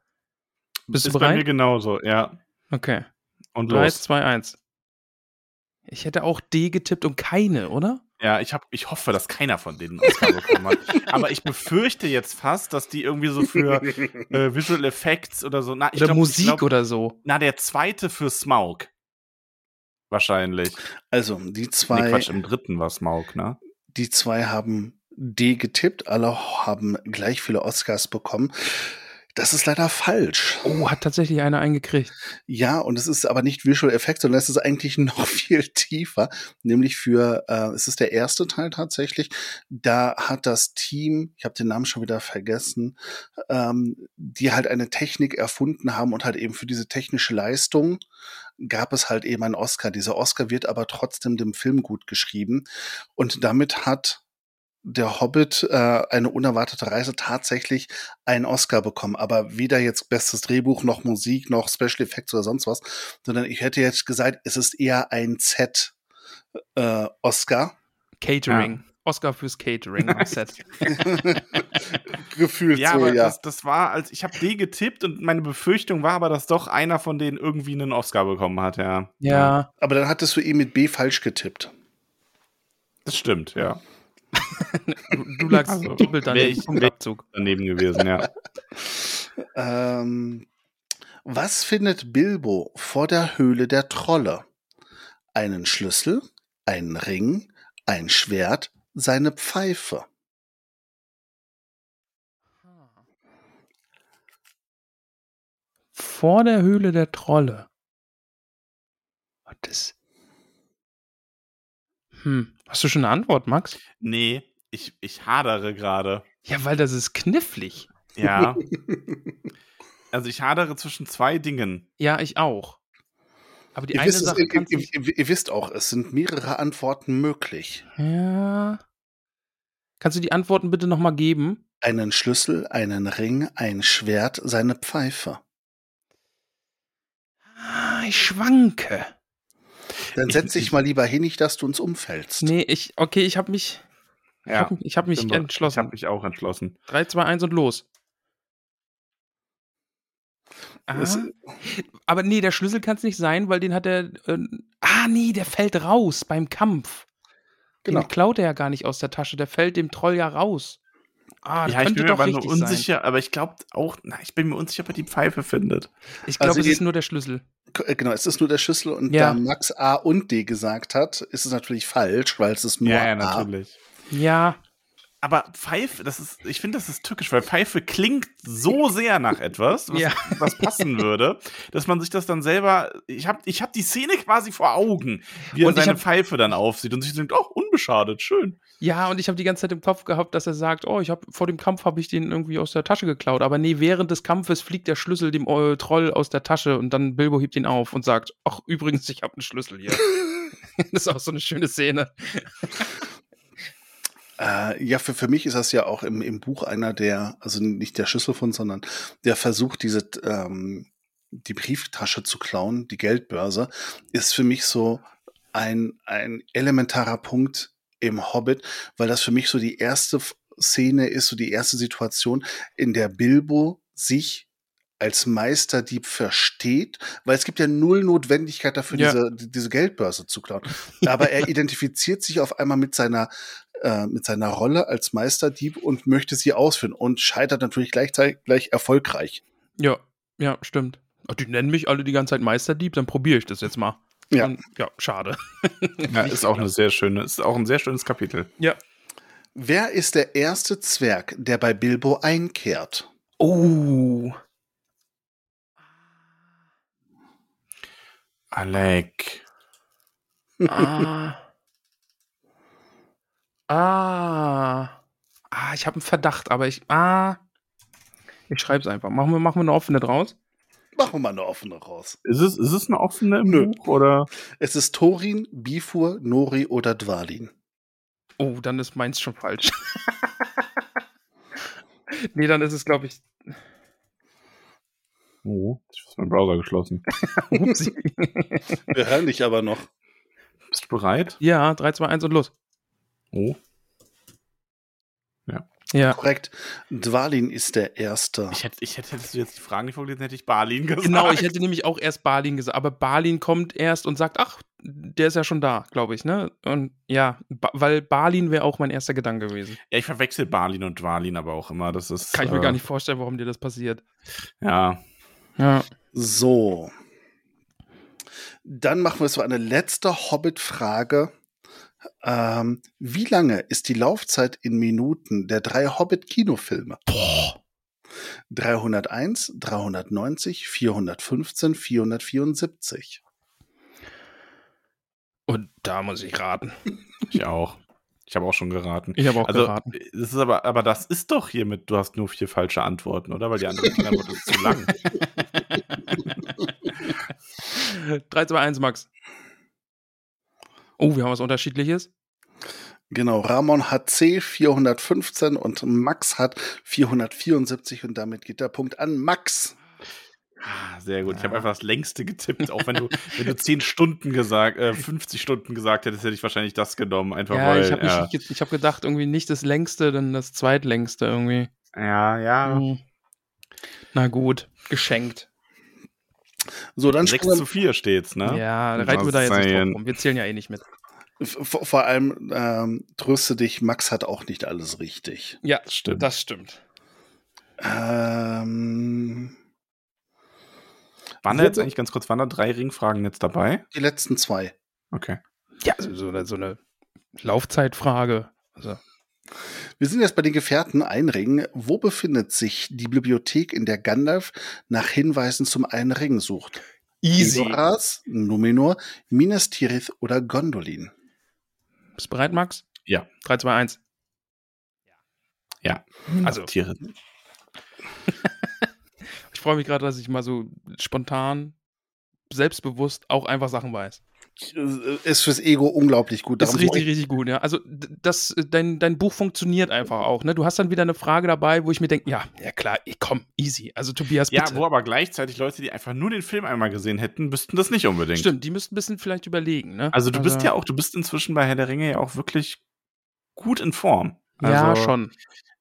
Bist ist du bei mir bereit? genauso, ja. Okay. Und 3, los. 2, 1. Ich hätte auch D getippt und keine, oder? Ja, ich, hab, ich hoffe, dass keiner von denen einen Oscar bekommen hat. Aber ich befürchte jetzt fast, dass die irgendwie so für äh, Visual Effects oder so. Na, ich oder glaub, Musik ich glaub, oder so. Na, der zweite für Smaug. Wahrscheinlich. Also, die Nee, zwei, Quatsch, im dritten war Smaug, ne? die zwei haben D getippt, alle haben gleich viele Oscars bekommen. Das ist leider falsch. Oh, hat tatsächlich einer eingekriegt. Ja, und es ist aber nicht Visual Effects, sondern es ist eigentlich noch viel tiefer. Nämlich für, äh, es ist der erste Teil tatsächlich. Da hat das Team, ich habe den Namen schon wieder vergessen, ähm, die halt eine Technik erfunden haben und halt eben für diese technische Leistung gab es halt eben einen Oscar. Dieser Oscar wird aber trotzdem dem Film gut geschrieben. Und damit hat der Hobbit äh, eine unerwartete Reise tatsächlich einen Oscar bekommen. Aber weder jetzt bestes Drehbuch noch Musik noch Special Effects oder sonst was, sondern ich hätte jetzt gesagt, es ist eher ein Z äh, Oscar. Catering. Oscar fürs Catering am Set. Gefühlt Ja, so, aber ja. Das, das war, als ich habe D getippt und meine Befürchtung war aber, dass doch einer von denen irgendwie einen Oscar bekommen hat, ja. ja. aber dann hattest du eh mit B falsch getippt. Das stimmt, ja. Du, du lagst Also, doppelt daneben. ich- Punktabzug. Daneben gewesen, ja. Ähm, was findet Bilbo vor der Höhle der Trolle? Einen Schlüssel, einen Ring, ein Schwert, seine Pfeife. Vor der Höhle der Trolle. Was ist? Hm. Hast du schon eine Antwort, Max? Nee, ich, ich hadere gerade. Ja, weil das ist knifflig. Ja. also ich hadere zwischen zwei Dingen. Ja, ich auch. Aber die Ihr eine wisst, es, Sache ihr, kannst ihr, du. ihr, ihr wisst auch, es sind mehrere Antworten möglich. Ja. Kannst du die Antworten bitte nochmal geben? Einen Schlüssel, einen Ring, ein Schwert, seine Pfeife. Ah, ich schwanke. Dann setz dich ich- mal lieber hin, nicht, dass du uns umfällst. Nee, ich, okay, ich habe mich, ich Ja. hab, ich hab mich Ich habe entschlossen. mich auch entschlossen. 3, 2, 1 und los. Ah, aber nee, der Schlüssel kann es nicht sein, weil den hat er. Äh, ah, nee, der fällt raus beim Kampf. Genau. Den klaut er ja gar nicht aus der Tasche, der fällt dem Troll ja raus. Ah, das ja, ich könnte bin mir doch aber nur richtig sein. unsicher, aber ich glaube auch, na, ich bin mir unsicher, ob er die Pfeife findet. Ich glaube, Also es ist nur der Schlüssel. Äh, Genau, es ist nur der Schlüssel und Ja. da Max A und D gesagt hat, ist es natürlich falsch, weil es ist nur ja, ja, A. natürlich. Ja, Aber Pfeife, das ist, ich finde, das ist tückisch, weil Pfeife klingt so sehr nach etwas, was, Ja. was passen würde, dass man sich das dann selber, ich habe ich hab die Szene quasi vor Augen, wie er Und seine hab- Pfeife dann aufsieht und sich denkt, oh, unbeschadet, schön. ja, und ich habe die ganze Zeit im Kopf gehabt, dass er sagt, oh, ich habe vor dem Kampf habe ich den irgendwie aus der Tasche geklaut. Aber nee, während des Kampfes fliegt der Schlüssel dem äh, Troll aus der Tasche und dann Bilbo hebt ihn auf und sagt, ach übrigens, ich habe einen Schlüssel hier. das ist auch so eine schöne Szene. Äh, ja, für, für mich ist das ja auch im, im Buch einer der, also nicht der Schlüsselfund, sondern der Versuch, diese ähm, die Brieftasche zu klauen, die Geldbörse, ist für mich so ein, ein elementarer Punkt im Hobbit, weil das für mich so die erste Szene ist, so die erste Situation, in der Bilbo sich als Meisterdieb versteht, weil es gibt ja null Notwendigkeit dafür, Ja. diese, die- diese Geldbörse zu klauen. Aber er identifiziert sich auf einmal mit seiner äh, mit seiner Rolle als Meisterdieb und möchte sie ausführen und scheitert natürlich gleichzeitig gleich erfolgreich. Ja, ja, stimmt. Ach, die nennen mich alle die ganze Zeit Meisterdieb, dann probiere ich das jetzt mal. Ja. Und, ja, schade. Ja, ist auch eine sehr schöne, ist auch ein sehr schönes Kapitel. Ja. Wer ist der erste Zwerg, der bei Bilbo einkehrt? Oh. Alec. Ah. Ah. Ah, ich habe einen Verdacht, aber ich. Ah. Ich schreibe es einfach. Machen wir, machen wir eine offene draus? Machen wir mal eine offene raus. Ist es, ist es eine offene im Nö. Buch oder? Es ist Thorin, Bifur, Nori oder Dwalin. Oh, dann ist meins schon falsch. nee, dann ist es, glaube ich. Oh, ich habe meinen Browser geschlossen. Upsi. Wir hören dich aber noch. Bist du bereit? ja, 3, 2, 1 und los. Oh. Ja. Korrekt. Dwalin ist der Erste. Ich hätte, ich hätte, hättest du jetzt die Fragen nicht vorgelesen, hätte ich Balin gesagt. Genau, ich hätte nämlich auch erst Balin gesagt, aber Balin kommt erst und sagt, ach, der ist ja schon da, glaube ich, ne? Und ja, ba weil Balin wäre auch mein erster Gedanke gewesen. Ja, ich verwechsel Balin und Dwalin aber auch immer. Das ist. Kann ich mir äh, gar nicht vorstellen, warum dir das passiert. Ja. Ja. So. Dann machen wir so eine letzte Hobbit-Frage. Ähm, wie lange ist die Laufzeit in Minuten der drei Hobbit-Kinofilme? 301, 390, 415, 474. Und da muss ich raten. Ich auch. Ich habe auch schon geraten. Ich habe auch Also, geraten. das ist aber, aber das ist doch hiermit, du hast nur vier falsche Antworten, oder? Weil die andere Antwort ist zu lang. 3, 2, 1, Max. Oh, wir haben was Unterschiedliches. Genau, Ramon hat C 415 und Max hat 474 und damit geht der Punkt an Max. Ah, Sehr gut. Ich habe einfach das längste getippt. Auch wenn du, wenn du 10 Stunden gesagt, äh, 50 Stunden gesagt hättest, hätte ich wahrscheinlich das genommen. Einfach ja, weil. ich habe ja, ich hab gedacht, irgendwie nicht das längste, dann das zweitlängste irgendwie. ja, ja. Hm. Na gut, geschenkt. So, dann 6 springen zu 4 steht's, ne? Ja, da reiten wir da jetzt nicht drauf rum. Wir zählen ja eh nicht mit. vor, vor allem ähm, tröste dich, Max hat auch nicht alles richtig. Ja, Das stimmt. das stimmt. Ähm, Waren da jetzt eigentlich ganz kurz, waren da drei Ringfragen jetzt dabei? die letzten zwei. Okay. Ja, so, so, eine, so eine Laufzeitfrage. Also, Wir sind jetzt bei den Gefährten Einringen. Wo befindet sich die Bibliothek, in der Gandalf nach Hinweisen zum einen Ring sucht? Edoras, Numenor, Minas Tirith oder Gondolin? Bist du bereit, Max? Ja. 3, 2, 1. Ja. Also, Tiere. ich freue mich gerade, dass ich mal so spontan, selbstbewusst auch einfach Sachen weiß. Äh, Ist fürs Ego unglaublich gut. Das ist richtig, richtig gut, ja. Also, das, dein, dein Buch funktioniert einfach auch, ne? Du hast dann wieder eine Frage dabei, wo ich mir denke, ja, ja klar, ich komm, easy. Also, Tobias, Ja, bitte. wo aber gleichzeitig Leute, die einfach nur den Film einmal gesehen hätten, müssten das nicht unbedingt. Stimmt, die müssten ein bisschen vielleicht überlegen, ne? Also du bist ja auch, du bist inzwischen bei Herr der Ringe ja auch wirklich gut in Form. ja, Also, schon.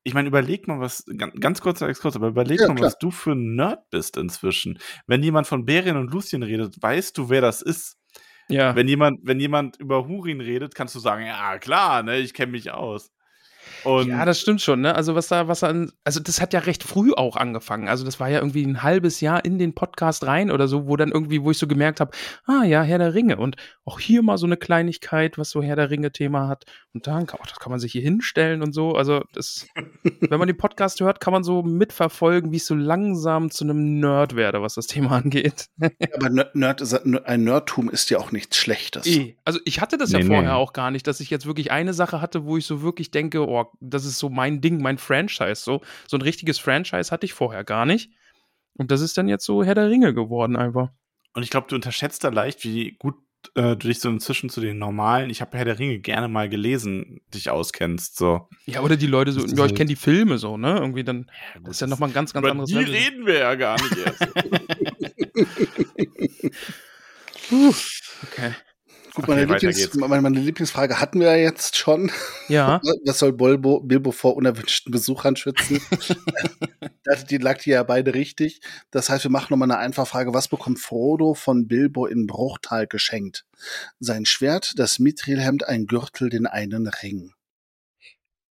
Ich meine, überleg mal, was, ganz, kurzer Exkurs, aber überleg Ja, mal, klar. was du für ein Nerd bist inzwischen. Wenn jemand von Beren und Lucien redet, weißt du, wer das ist. Ja. Wenn jemand, wenn jemand über Hurin redet, kannst du sagen, ja klar, ne, ich kenne mich aus. Und Ja, das stimmt schon, ne? Also was da, was an, also das hat ja recht früh auch angefangen. Also das war ja irgendwie ein halbes Jahr in den Podcast rein oder so, wo dann irgendwie, wo ich so gemerkt habe, ah ja, Herr der Ringe und auch hier mal so eine Kleinigkeit, was so Herr der Ringe Thema hat. Und dann kann, ach, das kann man sich hier hinstellen und so. Also das, wenn man den Podcast hört, kann man so mitverfolgen, wie ich so langsam zu einem Nerd werde, was das Thema angeht. Aber Nerd, ist- ein Nerdtum ist ja auch nichts Schlechtes. Eh. Also ich hatte das ja Nee, vorher nee. auch gar nicht, dass ich jetzt wirklich eine Sache hatte, wo ich so wirklich denke, oh, das ist so mein Ding, mein Franchise. So, so ein richtiges Franchise hatte ich vorher gar nicht. Und das ist dann jetzt so Herr der Ringe geworden einfach. Und ich glaube, du unterschätzt da leicht, wie gut äh, du dich so inzwischen zu den normalen, ich habe Herr der Ringe gerne mal gelesen, dich auskennst. So. Ja, oder die Leute so, ja, ich kenne die Filme so, ne? Irgendwie dann, gut, das ist ja nochmal ein ganz, ganz Über anderes die Level. reden wir ja gar nicht erst. Okay. Gut, Okay, meine, weiter Lieblings, meine, meine Lieblingsfrage hatten wir ja jetzt schon. Ja, Was soll Bilbo, Bilbo vor unerwünschten Besuchern schützen? Da- die lag die ja beide richtig. Das heißt, wir machen nochmal eine einfache Frage. Was bekommt Frodo von Bilbo in Bruchtal geschenkt? Sein Schwert, das Mithrilhemd, ein Gürtel, den einen Ring.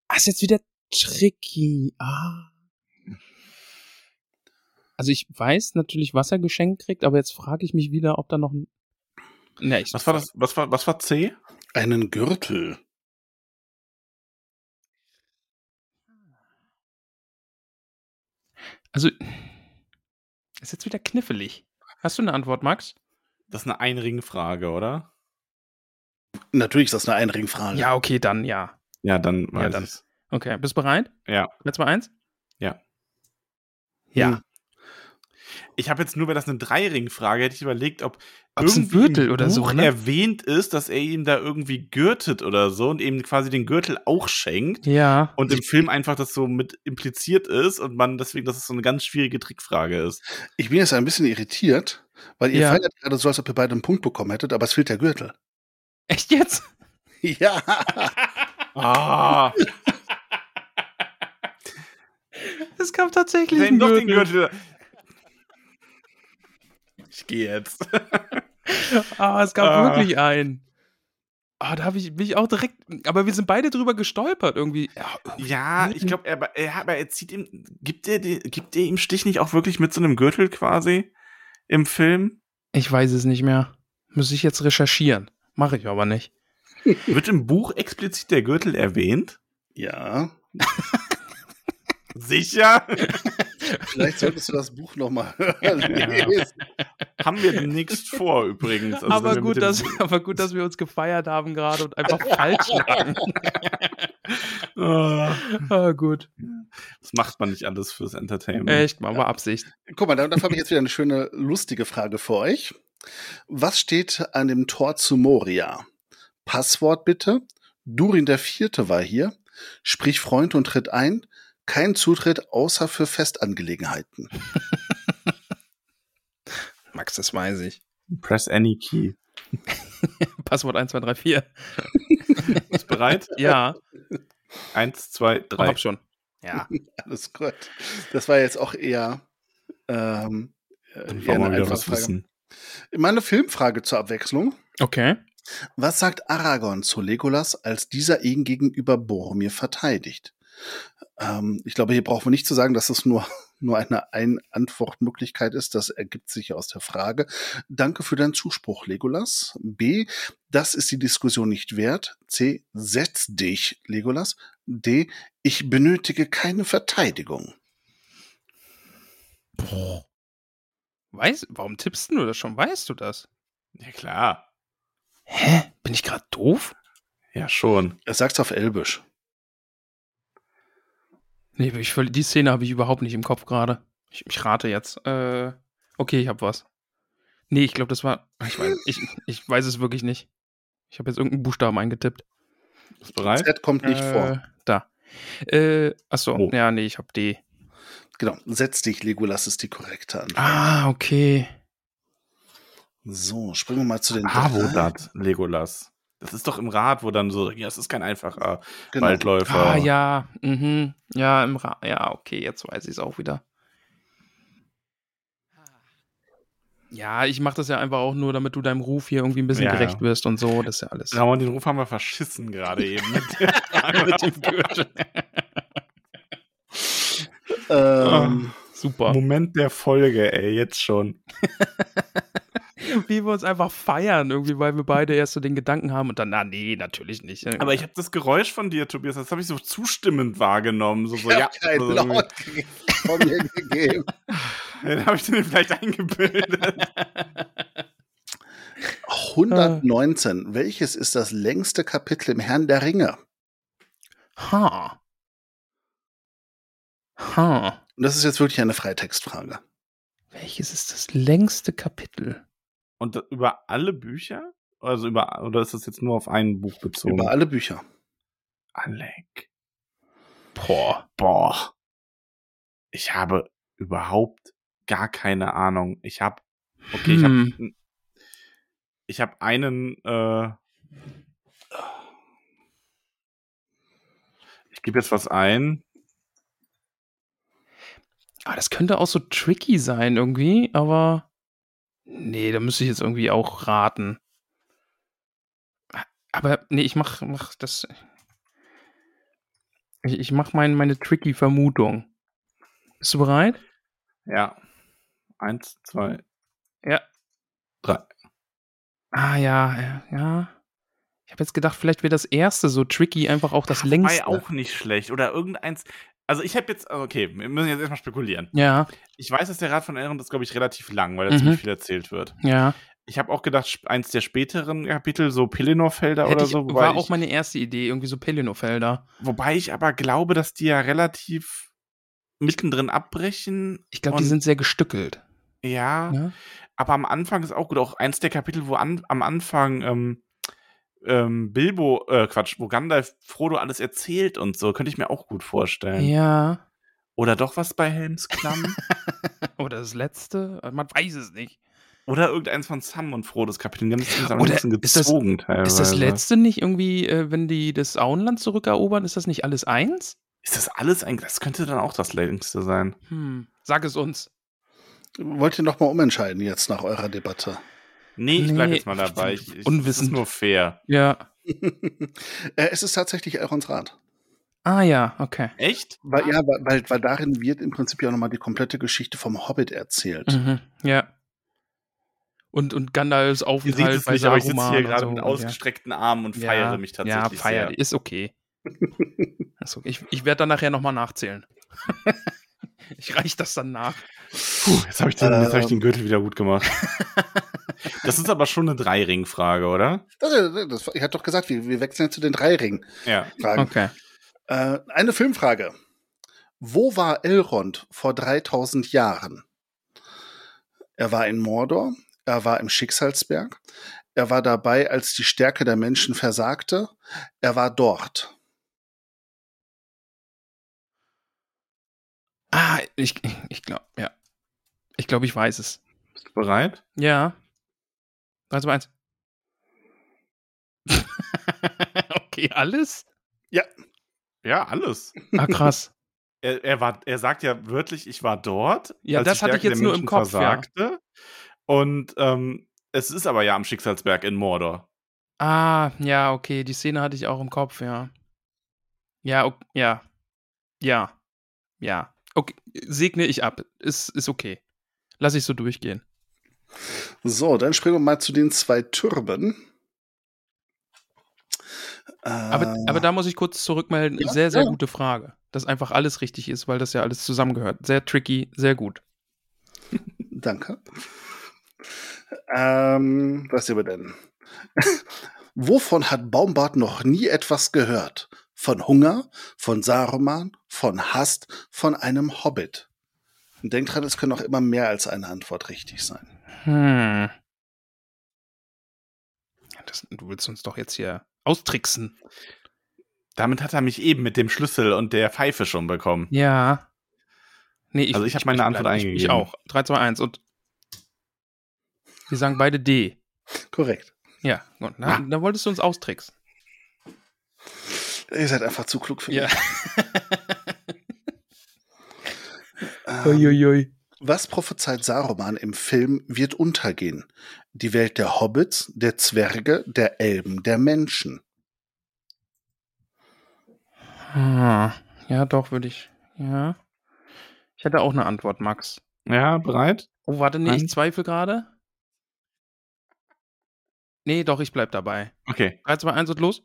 Ah, ist jetzt wieder tricky. Ah. Also ich weiß natürlich, was er geschenkt kriegt, aber jetzt frage ich mich wieder, ob da noch ein. Nee, ich was war das? Was war, was war C? Einen Gürtel. Also, ist jetzt wieder knifflig. Hast du eine Antwort, Max? Das ist eine Einringfrage, oder? Natürlich ist das eine Einringfrage. Ja, okay, dann ja. Ja, dann weiß ja, dann. Ich's. Okay, bist du bereit? Ja. Jetzt mal eins? Ja. Ja. Hm. Ich habe jetzt nur, weil das eine Dreiringfrage, hätte ich überlegt, ob Ob's irgendwie ein Gürtel oder so ne? erwähnt ist, dass er ihm da irgendwie gürtet oder so und eben quasi den Gürtel auch schenkt. Ja. Und im Film einfach das so mit impliziert ist und man deswegen, dass es so eine ganz schwierige Trickfrage ist. Ich bin jetzt ein bisschen irritiert, weil ihr ja. feiert gerade so, als ob ihr beide einen Punkt bekommen hättet, aber es fehlt der Gürtel. Echt jetzt? Ja. ah. Es gab tatsächlich einen Gürtel. Den Gürtel. Ich gehe jetzt. ah, es gab ah. wirklich einen. Ah, da habe ich mich auch direkt. Aber wir sind beide drüber gestolpert irgendwie. Ja, ja ich glaube, er, er, er zieht ihm. Gibt er, gibt er ihm Stich nicht auch wirklich mit so einem Gürtel quasi im Film? Ich weiß es nicht mehr. Muss ich jetzt recherchieren. Mache ich aber nicht. Wird im Buch explizit der Gürtel erwähnt? Ja. Sicher? Vielleicht solltest du das Buch nochmal lesen. Haben wir nichts vor übrigens. Also aber, gut, dass, aber gut, dass wir uns gefeiert haben gerade und einfach falsch lagen. oh. oh, gut. Das macht man nicht alles fürs Entertainment. Echt, mal ja. Absicht. Guck mal, dann, dann habe ich jetzt wieder eine schöne, lustige Frage für euch. Was steht an dem Tor zu Moria? Passwort bitte. Durin der Vierte war hier. Sprich Freund und tritt ein kein Zutritt außer für Festangelegenheiten. Max, das weiß ich. Press any key. Passwort 1, 2, 3, 4. Bist bereit? Ja. 1, 2, 3. Ich hab schon. Ja. Alles gut. Das war jetzt auch eher, ähm, eher eine einfache Frage. Meine Filmfrage zur Abwechslung. Okay. Was sagt Aragorn zu Legolas, als dieser ihn gegenüber Boromir verteidigt? Ähm, ich glaube, hier brauchen wir nicht zu sagen, dass es nur, nur eine Ein-Antwortmöglichkeit ist. Das ergibt sich aus der Frage. Danke für deinen Zuspruch, Legolas. B. Das ist die Diskussion nicht wert. C. Setz dich, Legolas. D. Ich benötige keine Verteidigung. Boah. Weiß, warum tippst du das schon? Weißt du das? Ja, klar. Hä? Bin ich gerade doof? Ja, schon. Er sagt's auf Elbisch. Nee, ich, die Szene habe ich überhaupt nicht im Kopf gerade. Ich, ich, rate jetzt. Äh, okay, ich habe was. Nee, ich glaube, das war. Ich weiß, ich, ich weiß es wirklich nicht. Ich habe jetzt irgendeinen Buchstaben eingetippt. Ist bereit? Z kommt nicht äh, vor. Da. Äh, achso, oh. ja, nee, ich habe D. Genau, setz dich, Legolas ist die korrekte Antwort. Ah, okay. So, springen wir mal zu den Avodat, Legolas. Das ist doch im Rad, wo dann so, ja, es ist kein einfacher genau. Waldläufer. Ah, ja, mhm. Ja, im Rad. Ja, okay, jetzt weiß ich es auch wieder. Ja, ich mache das ja einfach auch nur, damit du deinem Ruf hier irgendwie ein bisschen ja, gerecht wirst und so. Das ist ja alles. Ja, und den Ruf haben wir verschissen gerade eben mit, mit dem Gürtel. ähm, oh, super. Moment der Folge, ey, jetzt schon. wie wir uns einfach feiern, irgendwie, weil wir beide erst so den Gedanken haben und dann, na nee, natürlich nicht. Aber ich habe das Geräusch von dir, Tobias, das habe ich so zustimmend wahrgenommen. So, so ich ja, kein also, Laut von mir gegeben. Dann habe ich den vielleicht eingebildet. 119. Welches ist das längste Kapitel im Herrn der Ringe? Ha. Ha. Und das ist jetzt wirklich eine Freitextfrage. Welches ist das längste Kapitel? Und über alle Bücher? Also über, oder ist das jetzt nur auf ein Buch bezogen? Über alle Bücher. Alec. Boah. Boah. Ich habe überhaupt gar keine Ahnung. Ich habe, okay, hm. ich habe, ich habe einen, äh, ich gebe jetzt was ein. Ah, das könnte auch so tricky sein irgendwie, aber Nee, da müsste ich jetzt irgendwie auch raten. Aber nee, ich mach, mach das. Ich, ich mache mein, meine tricky Vermutung. Bist du bereit? Ja. Eins, zwei, Ja. drei. Ah ja, ja, ja. Ich habe jetzt gedacht, vielleicht wäre das erste so tricky einfach auch das Wobei längste. auch nicht schlecht. Oder irgendeins. Also ich habe jetzt, okay, wir müssen jetzt erstmal spekulieren. Ja, Ich weiß, dass der Rat von Aaron ist, glaube ich, relativ lang, weil da Mhm. ziemlich viel erzählt wird. ja. Ich habe auch gedacht, eins der späteren Kapitel, so Pelennor-Felder oder so. Wobei war auch meine erste Idee, irgendwie so Pelennor-Felder. wobei ich aber glaube, dass die ja relativ mittendrin abbrechen. Ich glaube, die sind sehr gestückelt. Ja, Ja? aber am Anfang ist auch gut. Auch eins der Kapitel, wo an, am Anfang ähm, ähm, Bilbo, äh, Quatsch, wo Gandalf Frodo alles erzählt und so, könnte ich mir auch gut vorstellen. Ja. Oder doch was bei Helms Klamm? Oder das letzte? Man weiß es nicht. Oder irgendeins von Sam und Frodos Kapitel. Die haben das Oder ein bisschen ist das- gezogen teilweise. Ist das letzte nicht irgendwie, äh, wenn die das Auenland zurückerobern, ist das nicht alles eins? Ist das alles eigentlich? Das könnte dann auch das längste sein. Hm. Sag es uns. Wollt ihr noch mal umentscheiden jetzt nach eurer Debatte? Nee, ich bleib Nee, jetzt mal dabei. Ich, ich, Das unwissend. ist nur fair. Ja. äh, es ist tatsächlich Elrons Rat. Ah ja, okay. Echt? Weil, ja, weil, weil, darin wird im Prinzip ja nochmal die komplette Geschichte vom Hobbit erzählt. Mhm. Ja. Und, und Gandalfs Ihr seht Aufenthalt es bei nicht, aber ich sitze hier gerade so mit ja. ausgestreckten Armen und feiere mich tatsächlich Ja, feier, sehr. ist okay. ist okay. Ich, ich werde dann nachher nochmal nachzählen. ich reich das dann nach. Puh, jetzt habe ich, den- jetzt hab ich Ähm. den Gürtel wieder gut gemacht. das ist aber schon eine Drei-Ring-Frage, oder? Das, das, ich hatte doch gesagt, wir, wir wechseln jetzt zu den drei Ring-Fragen. Ja. Okay. Äh, eine Filmfrage. Wo war Elrond vor 3000 Jahren? Er war in Mordor, er war im Schicksalsberg, er war dabei, als die Stärke der Menschen versagte, er war dort. Ah, ich, ich glaube, ja. Ich glaube, ich weiß es. Bist du bereit? Ja. 3, 2, 1. okay, alles? Ja, alles. Ah, krass. Er, er, war, er sagt ja wörtlich, ich war dort. Ja, das hatte ich jetzt nur im Kopf, ja. Und ähm, es ist aber ja am Schicksalsberg in Mordor. Ah, ja, okay, die Szene hatte ich auch im Kopf, ja. Ja, ok, ja. Ja. Ja. Okay, segne ich ab. Ist, ist okay. Lass ich so durchgehen. So, dann springen wir mal zu den zwei Türmen. Aber, Äh, aber da muss ich kurz zurückmelden. Ja, sehr, sehr ja. gute Frage. Dass einfach alles richtig ist, weil das ja alles zusammengehört. Sehr tricky, sehr gut. Danke. Ähm, was sehen wir denn? Wovon hat Baumbart noch nie etwas gehört? Von Hunger, von Saruman, von Hass, von einem Hobbit. Und denkt dran, es können auch immer mehr als eine Antwort richtig sein. Hm. Das, du willst uns doch jetzt hier austricksen. Damit hat er mich eben mit dem Schlüssel und der Pfeife schon bekommen. Ja. Nee, Also ich hab meine Antwort bleib- ich, Ich eingegeben. auch. 3, 2, 1 und wir sagen beide D. Korrekt. Ja, gut. Na, Ah. dann wolltest du uns austricksen. Ihr seid einfach zu klug für Ja. mich. Ähm, Uiuiui. was prophezeit Saruman im Film wird untergehen? Die Welt der Hobbits, der Zwerge, der Elben, der Menschen. Ah, ja, doch, würde ich. Ja. Ich hätte auch eine Antwort, Max. Ja, bereit? Oh, warte, nee, ich Eins. zweifle gerade. Nee, doch, ich bleib dabei. Okay. 3, 2, 1 und los.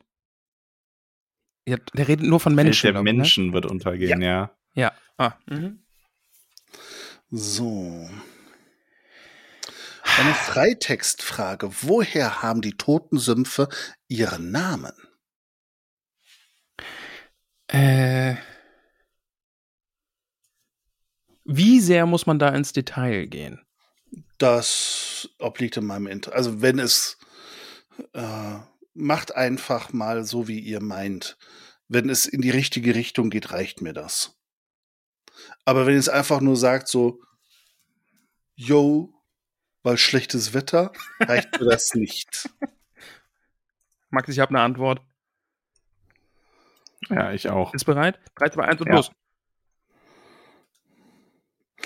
Ja, der redet nur von Welt Menschen. der glaub ich, ne? Menschen wird untergehen, ja. Ja. Ah. Mhm. So. Eine Freitextfrage. Woher haben die toten Sümpfe ihren Namen? Äh. Wie sehr muss man da ins Detail gehen? Das obliegt in meinem Interesse. Also wenn es äh, macht einfach mal so, wie ihr meint. Wenn es in die richtige Richtung geht, reicht mir das. Aber wenn es einfach nur sagt so, yo, weil schlechtes Wetter, reicht mir das nicht. Max, ich habe eine Antwort. Ja, ich auch. Ist bereit? 3, 2, 1 und Ja. los.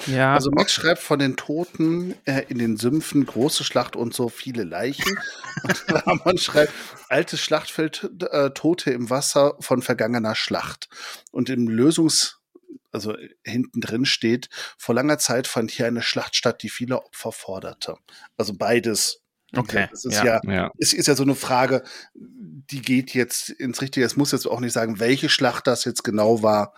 Ja. Also Max schreibt von den Toten äh, in den Sümpfen, große Schlacht und so viele Leichen. und Ramon schreibt, altes Schlachtfeld, äh, Tote im Wasser von vergangener Schlacht. Und im Lösungs, also hinten drin steht, vor langer Zeit fand hier eine Schlacht statt, die viele Opfer forderte. Also beides. Okay, Das ist ja. ja, Ja. es ist ja so eine Frage, die geht jetzt ins Richtige. Es muss jetzt auch nicht sagen, welche Schlacht das jetzt genau war.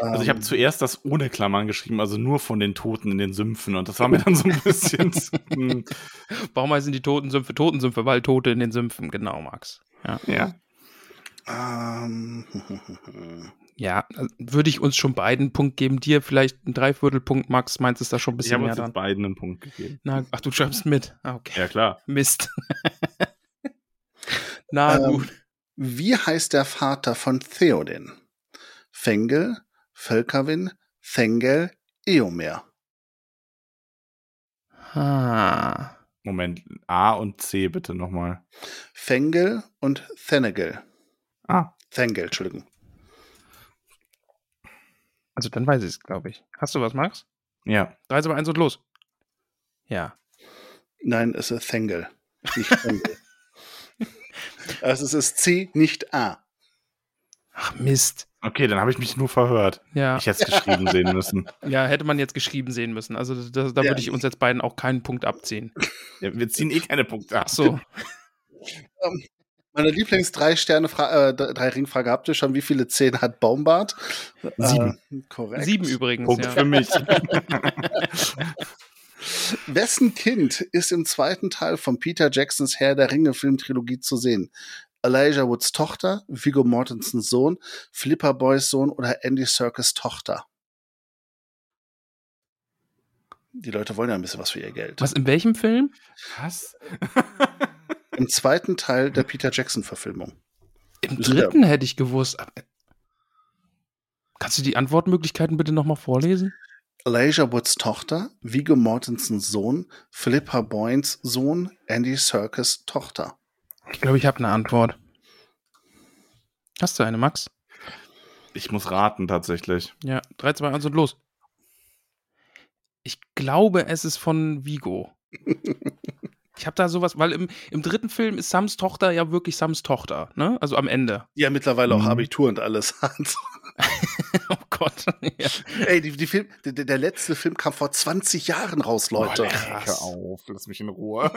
Also ich habe Ähm, zuerst das ohne Klammern geschrieben, also nur von den Toten in den Sümpfen. Und das war mir dann so ein bisschen. hm, Warum heißen die Totensümpfe Totensümpfe? Weil Tote in den Sümpfen, genau, Max. Ja, ja. ähm, ja würde ich uns schon beiden einen Punkt geben. Dir vielleicht einen Dreiviertelpunkt, Max. Meinst du ist da schon ein Ich bisschen habe mehr uns jetzt dran? beiden einen Punkt gegeben. Na, ach, du schreibst mit. Ah, okay. Ja, klar. Mist. Na Ähm, gut. Wie heißt der Vater von Theoden? Fengel, Völkerwin, Thengel, Eomer. Ah. Moment, A und C bitte nochmal. Fengel und Thenegel. Ah, Thengel, Entschuldigung. Also dann weiß ich es, glaube ich. Hast du was, Max? ja. 3, 2, 1 und los. Ja. Nein, es ist Thengel, nicht Fengel. also es ist C, nicht A. Ach Mist. Okay, dann habe ich mich nur verhört. Ja, Ich hätte es geschrieben sehen müssen. ja, hätte man jetzt geschrieben sehen müssen. Also da, da Ja. würde ich uns jetzt beiden auch keinen Punkt abziehen. Ja, wir ziehen eh keine Punkte ab. Ach so. Meine Lieblings drei Sterne äh, drei Ringfrage habt ihr schon. Wie viele Zähne hat Baumbart? Sieben. Äh, korrekt. Sieben übrigens. Punkt ja. für mich. Wessen Kind ist im zweiten Teil von Peter Jacksons Herr der Ringe Filmtrilogie zu sehen? Elijah Woods Tochter, Viggo Mortensens Sohn, Flipper Boys Sohn oder Andy Serkis Tochter? Die Leute wollen ja ein bisschen was für ihr Geld. Was, in welchem Film? Was? Im zweiten Teil der Peter Jackson Verfilmung. Im dritten hätte ich gewusst. Kannst du die Antwortmöglichkeiten bitte nochmal vorlesen? Elijah Woods Tochter, Viggo Mortensens Sohn, Flipper Boyens Sohn, Andy Serkis Tochter. Ich glaube, ich habe eine Antwort. Hast du eine, Max? Ich muss raten, tatsächlich. Ja, 3, 2, 1 und los. Ich glaube, es ist von Vigo. Ich habe da sowas, weil im, im dritten Film ist Sams Tochter ja wirklich Sams Tochter, ne? Also am Ende. Ja mittlerweile auch Mhm. Abitur und alles hat. Gott. ja. Ey, die, die Film, der, der letzte Film kam vor 20 Jahren raus, Leute. Hör auf, lass mich in Ruhe.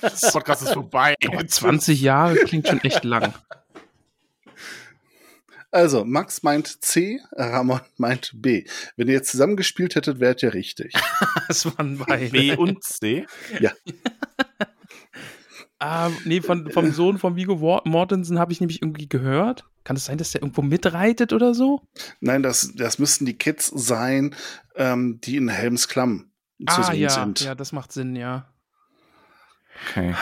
Das Podcast ist vorbei. Aber 20 Jahre klingt schon echt lang. Also, Max meint C, Ramon meint B. Wenn ihr jetzt zusammengespielt hättet, wärt ihr richtig. Das waren beide. B und C. Ah, nee, von, vom Sohn von Vigo Mortensen habe ich nämlich irgendwie gehört. Kann es sein, dass der irgendwo mitreitet oder so? Nein, das, das müssten die Kids sein, ähm, die in Helms Klamm zu ah, sehen ja, sind. ja, das macht Sinn, ja. Okay.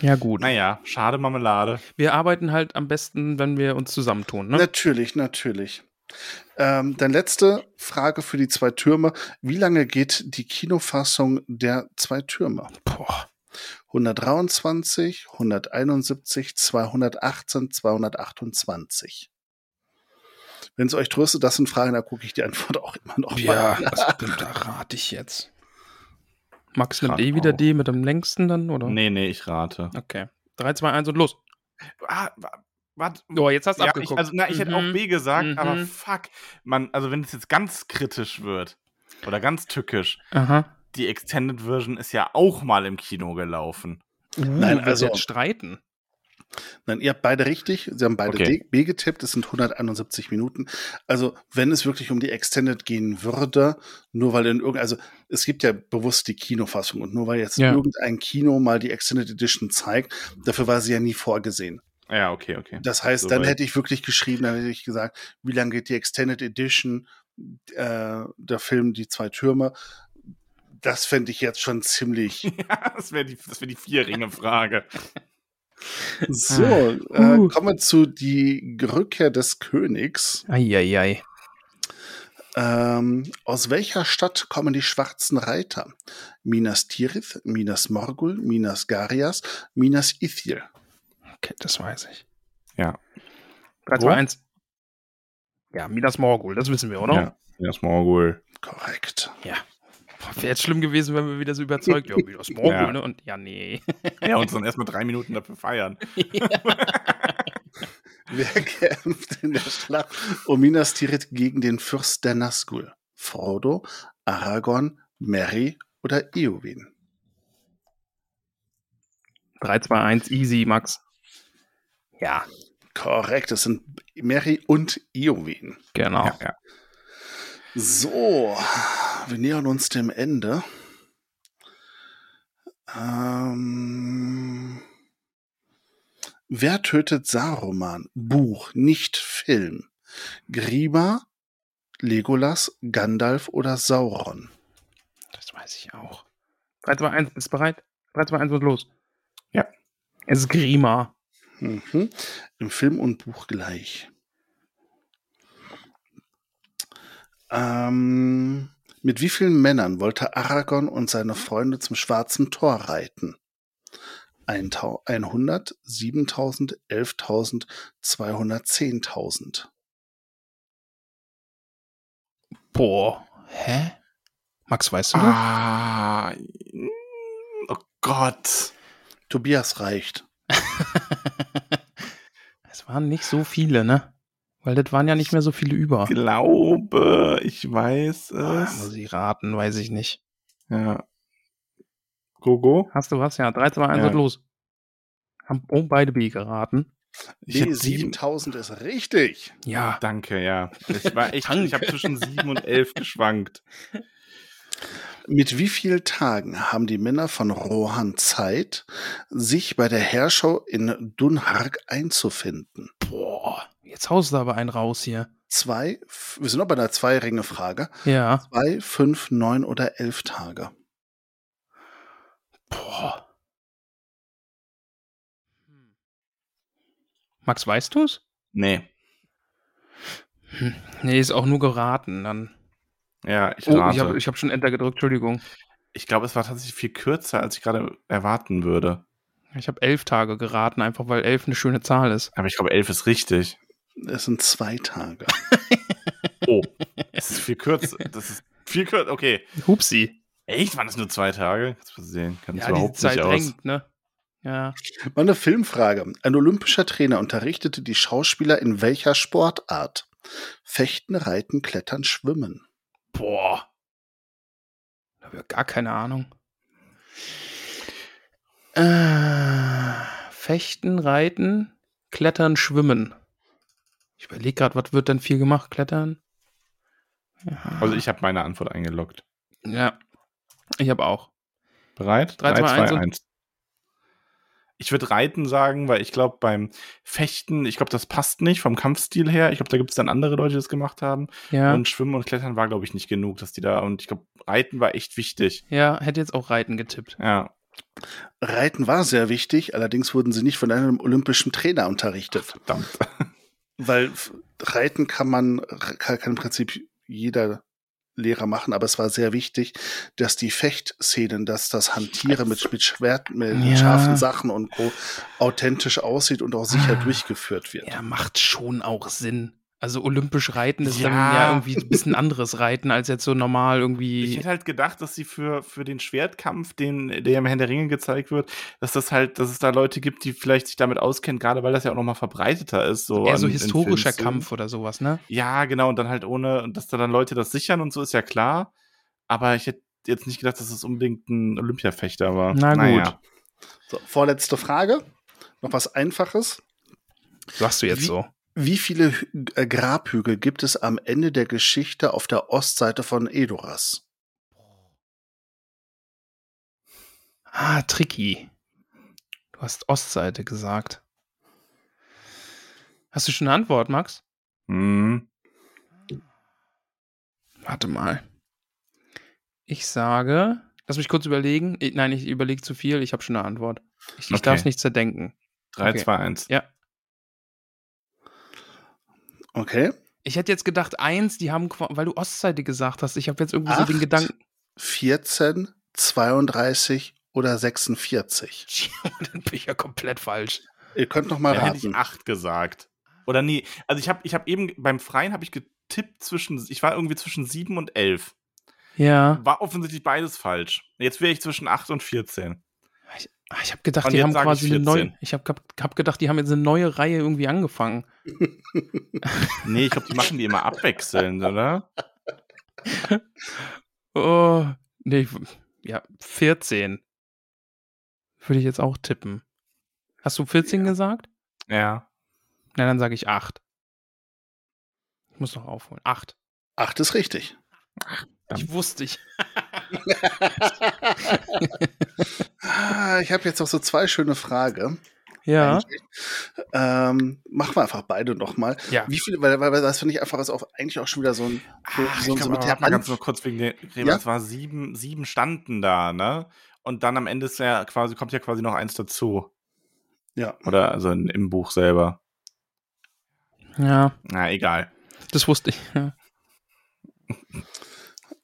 Ja, gut. Naja, schade Marmelade. Wir arbeiten halt am besten, wenn wir uns zusammentun, ne? Natürlich, natürlich. Ähm, dann letzte Frage für die zwei Türme. Wie lange geht die Kinofassung der zwei Türme? Boah. 123, 171, 218, 228. Wenn es euch tröstet, das sind Fragen, da gucke ich die Antwort auch immer noch Ja, mal. was, da rate ich jetzt. Max nimmt eh wieder auch. die mit dem längsten dann, oder? Nee, nee, ich rate. Okay. 3, 2, 1 und los. Ah, wa- warte. Oh, jetzt hast du Ja, ich, abgeguckt. also, na, ich hätte auch Mhm. B gesagt, Mhm. aber fuck. Man, also wenn es jetzt ganz kritisch wird oder ganz tückisch, Aha. Die Extended Version ist ja auch mal im Kino gelaufen. Nein, du willst also- jetzt streiten. Nein, ihr habt beide richtig. Sie haben beide Okay. D- B getippt. Es sind 171 Minuten. Also, wenn es wirklich um die Extended gehen würde, nur weil in irgendein, also es gibt ja bewusst die Kinofassung und nur weil jetzt Ja. irgendein Kino mal die Extended Edition zeigt, dafür war sie ja nie vorgesehen. Ja, okay, okay. Das heißt, So dann weit. hätte ich wirklich geschrieben, dann hätte ich gesagt, wie lange geht die Extended Edition, äh, der Film Die zwei Türme. Das fände ich jetzt schon ziemlich Ja, das wäre die, das wär die Vier-Ringe-Frage. so. Uh. Äh, kommen wir zu die Rückkehr des Königs. Eieiei. Ähm, aus welcher Stadt kommen die schwarzen Reiter? Minas Tirith, Minas Morgul, Minas Garias, Minas Ithil. Okay, das weiß ich. Ja. 3, Wo? 2, 1. Ja, Midas Morgul, das wissen wir, oder? Ja, ist Morgul. Korrekt. Ja. Wäre jetzt schlimm gewesen, wenn wir wieder so überzeugt, ja, wie das morgen, Ja. ne? Und ja, nee. Ja, und dann erstmal drei Minuten dafür feiern. Wer kämpft in der Schlacht um Minas Tirith gegen den Fürst der Nazgul? Frodo, Aragorn, Merry oder Eowyn? 3, 2, 1, easy, Max. Ja, Korrekt, es sind Merry und Eowyn. genau. Ja, ja. So, wir nähern uns dem Ende. Ähm, wer tötet Saruman? Buch, nicht Film. Grima, Legolas, Gandalf oder Sauron? Das weiß ich auch. 3, 2, 1, bist du bereit? 3, 2, 1 und los. Ja. Es ist Grima. Mhm. Im Film und Buch gleich. Ähm, mit wie vielen Männern wollte Aragorn und seine Freunde zum Schwarzen Tor reiten? 100, 7000, 11.000, 210.000. Boah. Hä? Max, weißt du? Ah, oh Gott. Tobias reicht. es waren nicht so viele, ne? Weil das waren ja nicht mehr so viele über. Ich glaube, ich weiß Muss es. ich raten, weiß ich nicht. Ja. Gogo? Hast du was? Ja, 3, 2, 1 Ja. und los. Haben oh, beide B geraten. Ich sieben. 7000 ist richtig. Ja. Danke, ja. Ich war echt, ich habe zwischen sieben und elf geschwankt. Mit wie vielen Tagen haben die Männer von Rohan Zeit, sich bei der Herschau in Dunharg einzufinden? Boah. Jetzt haust du aber einen raus hier. Zwei, wir sind noch bei einer Zwei-Ringe-Frage. Ja. Zwei, fünf, neun oder elf Tage. Boah. Max, weißt du's? Nee. Nee, ist auch nur geraten. Dann. Ja, ich Oh, rate. ich habe hab schon Enter gedrückt, Entschuldigung. Ich glaube, es war tatsächlich viel kürzer, als ich gerade erwarten würde. Ich habe elf Tage geraten, einfach weil elf eine schöne Zahl ist. Aber ich glaube, elf ist richtig. Es sind zwei Tage. Oh, es ist viel kürzer. Das ist viel kürzer. Okay. Hupsi. Echt? Waren das nur zwei Tage? Kannst du sehen. Kann Ja, die überhaupt Zeit nicht aus. drängt, ne? Ja. Mal eine Filmfrage. Ein olympischer Trainer unterrichtete die Schauspieler in welcher Sportart? Fechten, Reiten, Klettern, Schwimmen. Boah. Da habe ich gar keine Ahnung. Äh, Fechten, Reiten, Klettern, Schwimmen. Ich überlege gerade, was wird denn viel gemacht? Klettern? Ja. Also ich habe meine Antwort eingeloggt. Ja. Ich habe auch. Bereit? Drei, zwei, eins und- Ich würde Reiten sagen, weil ich glaube, beim Fechten, ich glaube, das passt nicht vom Kampfstil her. Ich glaube, da gibt es dann andere Leute, die das gemacht haben. Ja. Und Schwimmen und Klettern war, glaube ich, nicht genug, dass die da. Und ich glaube, Reiten war echt wichtig. ja, hätte jetzt auch Reiten getippt. Ja. Reiten war sehr wichtig, allerdings wurden sie nicht von einem olympischen Trainer unterrichtet. Verdammt. Weil Reiten kann man, kann, kann im Prinzip jeder Lehrer machen, aber es war sehr wichtig, dass die Fechtszenen, dass das Hantieren mit, mit Schwert, mit Ja. scharfen Sachen und Co. authentisch aussieht und auch sicher Ah. durchgeführt wird. Ja, macht schon auch Sinn. Also olympisch Reiten ist dann Ja. ja irgendwie ein bisschen anderes Reiten als jetzt so normal Ich irgendwie. hätte halt gedacht, dass sie für, für den Schwertkampf, den, der im Herrn der Ringe gezeigt wird, dass das halt, dass es da Leute gibt, die vielleicht sich damit auskennen, gerade weil das ja auch nochmal verbreiteter ist. So Eher so an- historischer. Kampf oder sowas, ne? Ja, genau, und dann halt ohne, und dass da dann Leute das sichern und so ist ja klar. Aber ich hätte jetzt nicht gedacht, dass es unbedingt ein Olympiafechter war. Na gut. Naja. So, vorletzte Frage. Noch was Einfaches. Sagst du jetzt Wie- so. Wie viele äh, Grabhügel gibt es am Ende der Geschichte auf der Ostseite von Edoras? Ah, tricky. Du hast Ostseite gesagt. Hast du schon eine Antwort, Max? Hm. Warte mal. Ich sage, lass mich kurz überlegen. Ich, nein, ich überlege zu viel. Ich habe schon eine Antwort. Ich, ich Okay. darf es nicht zerdenken. 3, Okay. 2, 1. Ja. Okay. Ich hätte jetzt gedacht, eins, die haben, weil du Ostseite gesagt hast. Ich habe jetzt irgendwie so den Acht. Gedanken. 14, 32 oder 46? Dann bin ich ja komplett falsch. Ihr könnt noch mal Da hätte ich raten. 8 gesagt. Oder nee, also ich habe ich hab eben beim Freien habe ich getippt zwischen, ich war irgendwie zwischen 7 und 11. Ja. War offensichtlich beides falsch. Jetzt wäre ich zwischen 8 und 14. Ich, ah, ich habe gedacht, Und die haben quasi eine 14. neue. Ich habe hab gedacht, die haben jetzt eine neue Reihe irgendwie angefangen. Nee, ich glaube, die machen die immer abwechselnd, oder? Oh, nee, ja, 14. Würde ich jetzt auch tippen. Hast du 14 gesagt? Ja. Na, dann sage ich 8. Ich muss noch aufholen. 8. Acht ist richtig. Ich wusste ich. Ah, ich habe jetzt noch so zwei schöne Fragen. Ja. Ähm, machen wir einfach beide noch mal. Ja. Wie viele, weil, weil weil das finde ich einfach ist auch eigentlich auch schon wieder so ein so, Ach, so, ich so mit mal An ganz nur kurz wegen der Gräber. Ja? Es war sieben, sieben standen da, ne? Und dann am Ende ist ja quasi, kommt ja quasi noch eins dazu. Ja. Oder also in, im Buch selber. Ja, Na, egal. das wusste ich. Ja.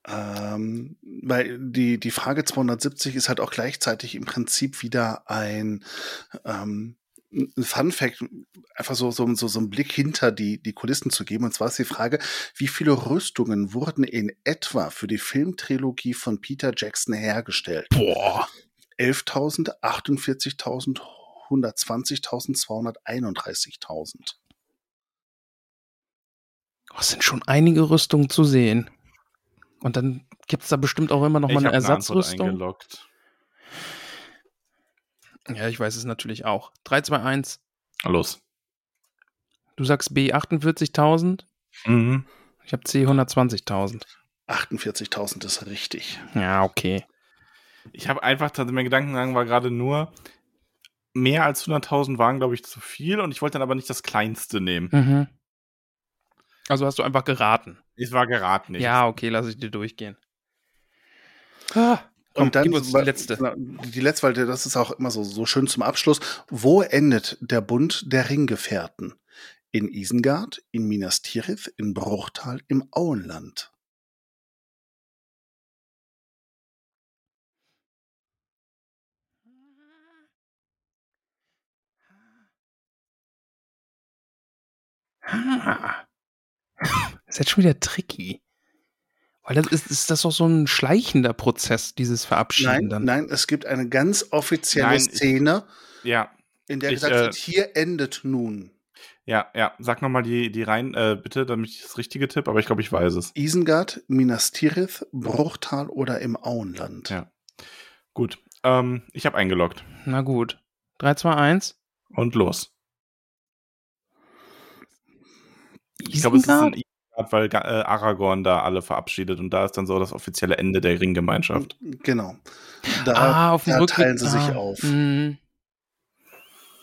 Ähm, weil die, die Frage 270 ist halt auch gleichzeitig im Prinzip wieder ein, ähm, ein Fun Fact, einfach so, so, so, so einen Blick hinter die, die Kulissen zu geben. Und zwar ist die Frage, wie viele Rüstungen wurden in etwa für die Filmtrilogie von Peter Jackson hergestellt? Boah. 11.000, 48.000, 120.000, 231.000. Oh, Es sind schon einige Rüstungen zu sehen. Und dann gibt es da bestimmt auch immer noch mal ich eine hab Antwort Ersatzrüstung. eingeloggt. ja, ich weiß es natürlich auch. 3, 2, 1. Los. Du sagst B 48.000. Mhm. Ich habe C 120.000. 48.000 ist richtig. Ja, okay. Ich habe einfach, also mein Gedankengang war gerade nur, mehr als 100.000 waren, glaube ich, zu viel und ich wollte dann aber nicht das kleinste nehmen. Mhm. Also hast du einfach geraten. Es war geraten nicht. Ja, okay, lass ich dir durchgehen. Ah, komm, und dann gib uns die letzte. Die letzte, weil das ist auch immer so, so schön zum Abschluss. Wo endet der Bund der Ringgefährten? In Isengard, in Minas Tirith, in Bruchtal, im Auenland. Ah. Ist jetzt schon wieder tricky. Weil das ist, ist das doch so ein schleichender Prozess, dieses Verabschieden Nein, dann. nein, es gibt eine ganz offizielle Nein, ich- Szene, Ja, in der ich, gesagt äh, wird, hier endet nun ja, ja. Sag nochmal die, die rein, äh, bitte, damit ich das richtige tippe, aber ich glaube, ich weiß es. Isengard, Minas Tirith, Bruchtal oder im Auenland. Ja. Gut. Ähm, ich habe eingeloggt. Na gut. 3, 2, 1. Und los. Ich glaube, es ist ein Isengard, weil äh, Aragorn da alle verabschiedet und da ist dann so das offizielle Ende der Ringgemeinschaft. Genau. Da, ah, auf dem da Rückweg. teilen sie sich ah, auf. mhm.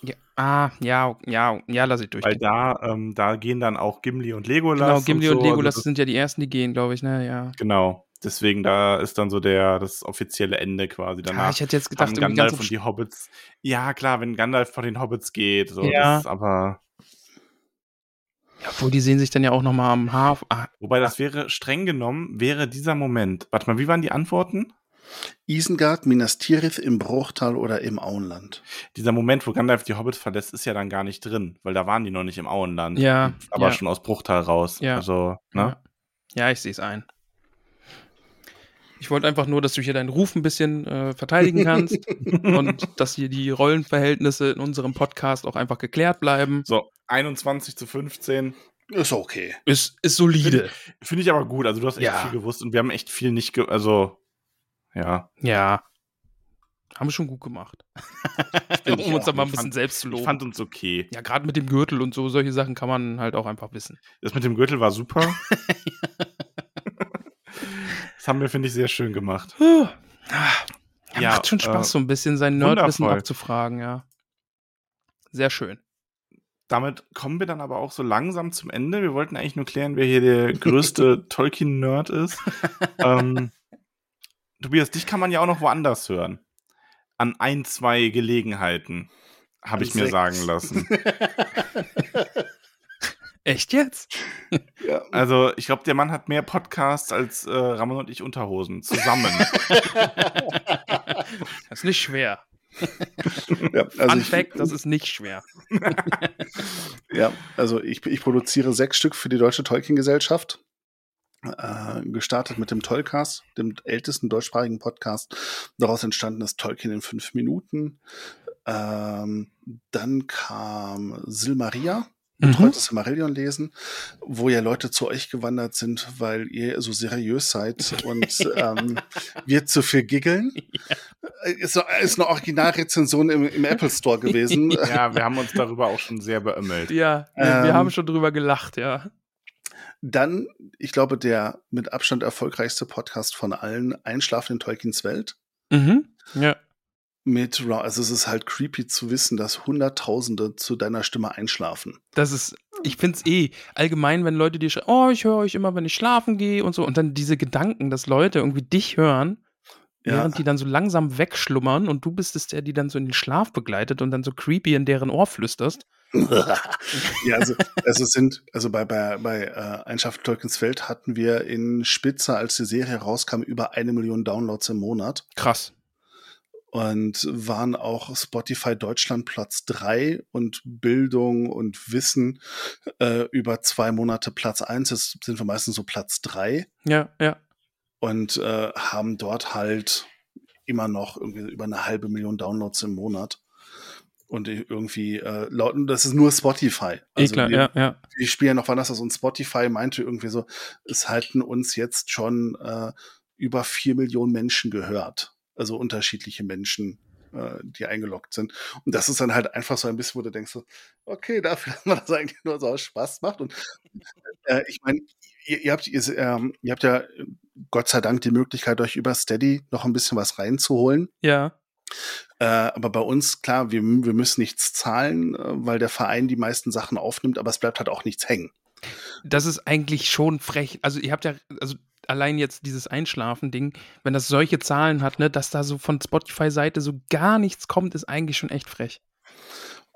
Ja, ah, ja, ja, ja, lass ich durch. Weil da, ähm, da gehen dann auch Gimli und Legolas. Genau, Gimli und, so. Legolas Also sind ja die ersten, die gehen, glaube ich, ne? Ja. Genau. Deswegen, da ist dann so der, das offizielle Ende quasi Ah, danach. ich hätte jetzt gedacht, Gandalf ganz und die Hobbits. Ja, klar, wenn Gandalf vor den Hobbits geht, so, Ja. das ist aber. Ja, obwohl die sehen sich dann ja auch nochmal am Hafen. Ah, Wobei das wäre streng genommen, wäre dieser Moment. Warte mal, wie waren die Antworten? Isengard, Minas Tirith, im Bruchtal oder im Auenland. Dieser Moment, wo Gandalf die Hobbits verlässt, ist ja dann gar nicht drin, weil da waren die noch nicht im Auenland. Ja, Aber ja. schon aus Bruchtal raus. Ja. Also, ne? Ja, ja ich sehe es ein. Ich wollte einfach nur, dass du hier deinen Ruf ein bisschen äh, verteidigen kannst und dass hier die Rollenverhältnisse in unserem Podcast auch einfach geklärt bleiben. So, 21 zu 15. Ist okay. Ist, ist solide. Finde ich aber gut. Also, du hast echt Ja. viel gewusst und wir haben echt viel nicht, ge also, ja. Ja. Haben wir schon gut gemacht. Ich um uns auch. da mal ein Ich bisschen fand- selbst zu Ich loben. fand uns okay. ja, gerade mit dem Gürtel und so, solche Sachen kann man halt auch einfach wissen. Das mit dem Gürtel war super. das haben wir, finde ich, sehr schön gemacht. Puh. Ja, Ja, macht schon Spaß, äh, so ein bisschen sein Nerdwissen abzufragen, ja. Sehr schön. Damit kommen wir dann aber auch so langsam zum Ende. Wir wollten eigentlich nur klären, wer hier der größte Tolkien-Nerd ist. ähm, Tobias, dich kann man ja auch noch woanders hören. An ein, zwei Gelegenheiten, habe ich mir sechs. sagen lassen. Echt jetzt? Ja. Also, ich glaube, der Mann hat mehr Podcasts als äh, Ramon und ich Unterhosen zusammen. Das ist nicht schwer. Ja, also Fun ich, Fact, das ist nicht schwer. ja, also ich, ich produziere sechs Stück für die Deutsche Tolkien-Gesellschaft. äh, gestartet mit dem Tollcast, dem ältesten deutschsprachigen Podcast. Daraus entstanden ist Tolkien in fünf Minuten. Ähm, dann kam Silmaria, betreutes mhm. Silmarillion lesen, wo ja Leute zu euch gewandert sind, weil ihr so seriös seid und ähm, wir zu viel giggeln. Ja. Ist, ist eine Originalrezension im, im Apple Store gewesen. Ja, wir haben uns darüber auch schon sehr beömmelt. Ja, wir, ähm, wir haben schon drüber gelacht, ja. Dann, ich glaube, der mit Abstand erfolgreichste Podcast von allen, Einschlafen in Tolkiens Welt. Mhm. Ja mit Also es ist halt creepy zu wissen, dass Hunderttausende zu deiner Stimme einschlafen. Das ist, ich finde es eh allgemein, wenn Leute dir schreiben, oh, ich höre euch immer, wenn ich schlafen gehe und so. Und dann diese Gedanken, dass Leute irgendwie dich hören, ja. während die dann so langsam wegschlummern und du bist es, der die dann so in den Schlaf begleitet und dann so creepy in deren Ohr flüsterst. ja, also, also sind, also bei, bei, bei äh, Einschaft Tolkiens Feld hatten wir in Spitze, als die Serie rauskam, über eine Million Downloads im Monat. Krass und waren auch Spotify Deutschland Platz drei und Bildung und Wissen äh, über zwei Monate Platz eins. Jetzt sind wir meistens so Platz drei. Ja, ja. Und äh, haben dort halt immer noch irgendwie über eine halbe Million Downloads im Monat. Und irgendwie, äh, lauten, das ist nur Spotify. Also eh klar, ja, ja. Die spielen noch wann das und Spotify meinte irgendwie so, es halten uns jetzt schon äh, über vier Millionen Menschen gehört also unterschiedliche Menschen, äh, die eingeloggt sind. Und das ist dann halt einfach so ein bisschen, wo du denkst, so, okay, dafür, dass man das eigentlich nur so aus Spaß macht. Und äh, ich meine, ihr, ihr, habt, ihr, ähm, ihr habt ja Gott sei Dank die Möglichkeit, euch über Steady noch ein bisschen was reinzuholen. Ja. Äh, aber bei uns, klar, wir, wir müssen nichts zahlen, äh, weil der Verein die meisten Sachen aufnimmt, aber es bleibt halt auch nichts hängen. Das ist eigentlich schon frech. Also ihr habt ja, also allein jetzt dieses Einschlafen-Ding, wenn das solche Zahlen hat, ne, dass da so von Spotify-Seite so gar nichts kommt, ist eigentlich schon echt frech.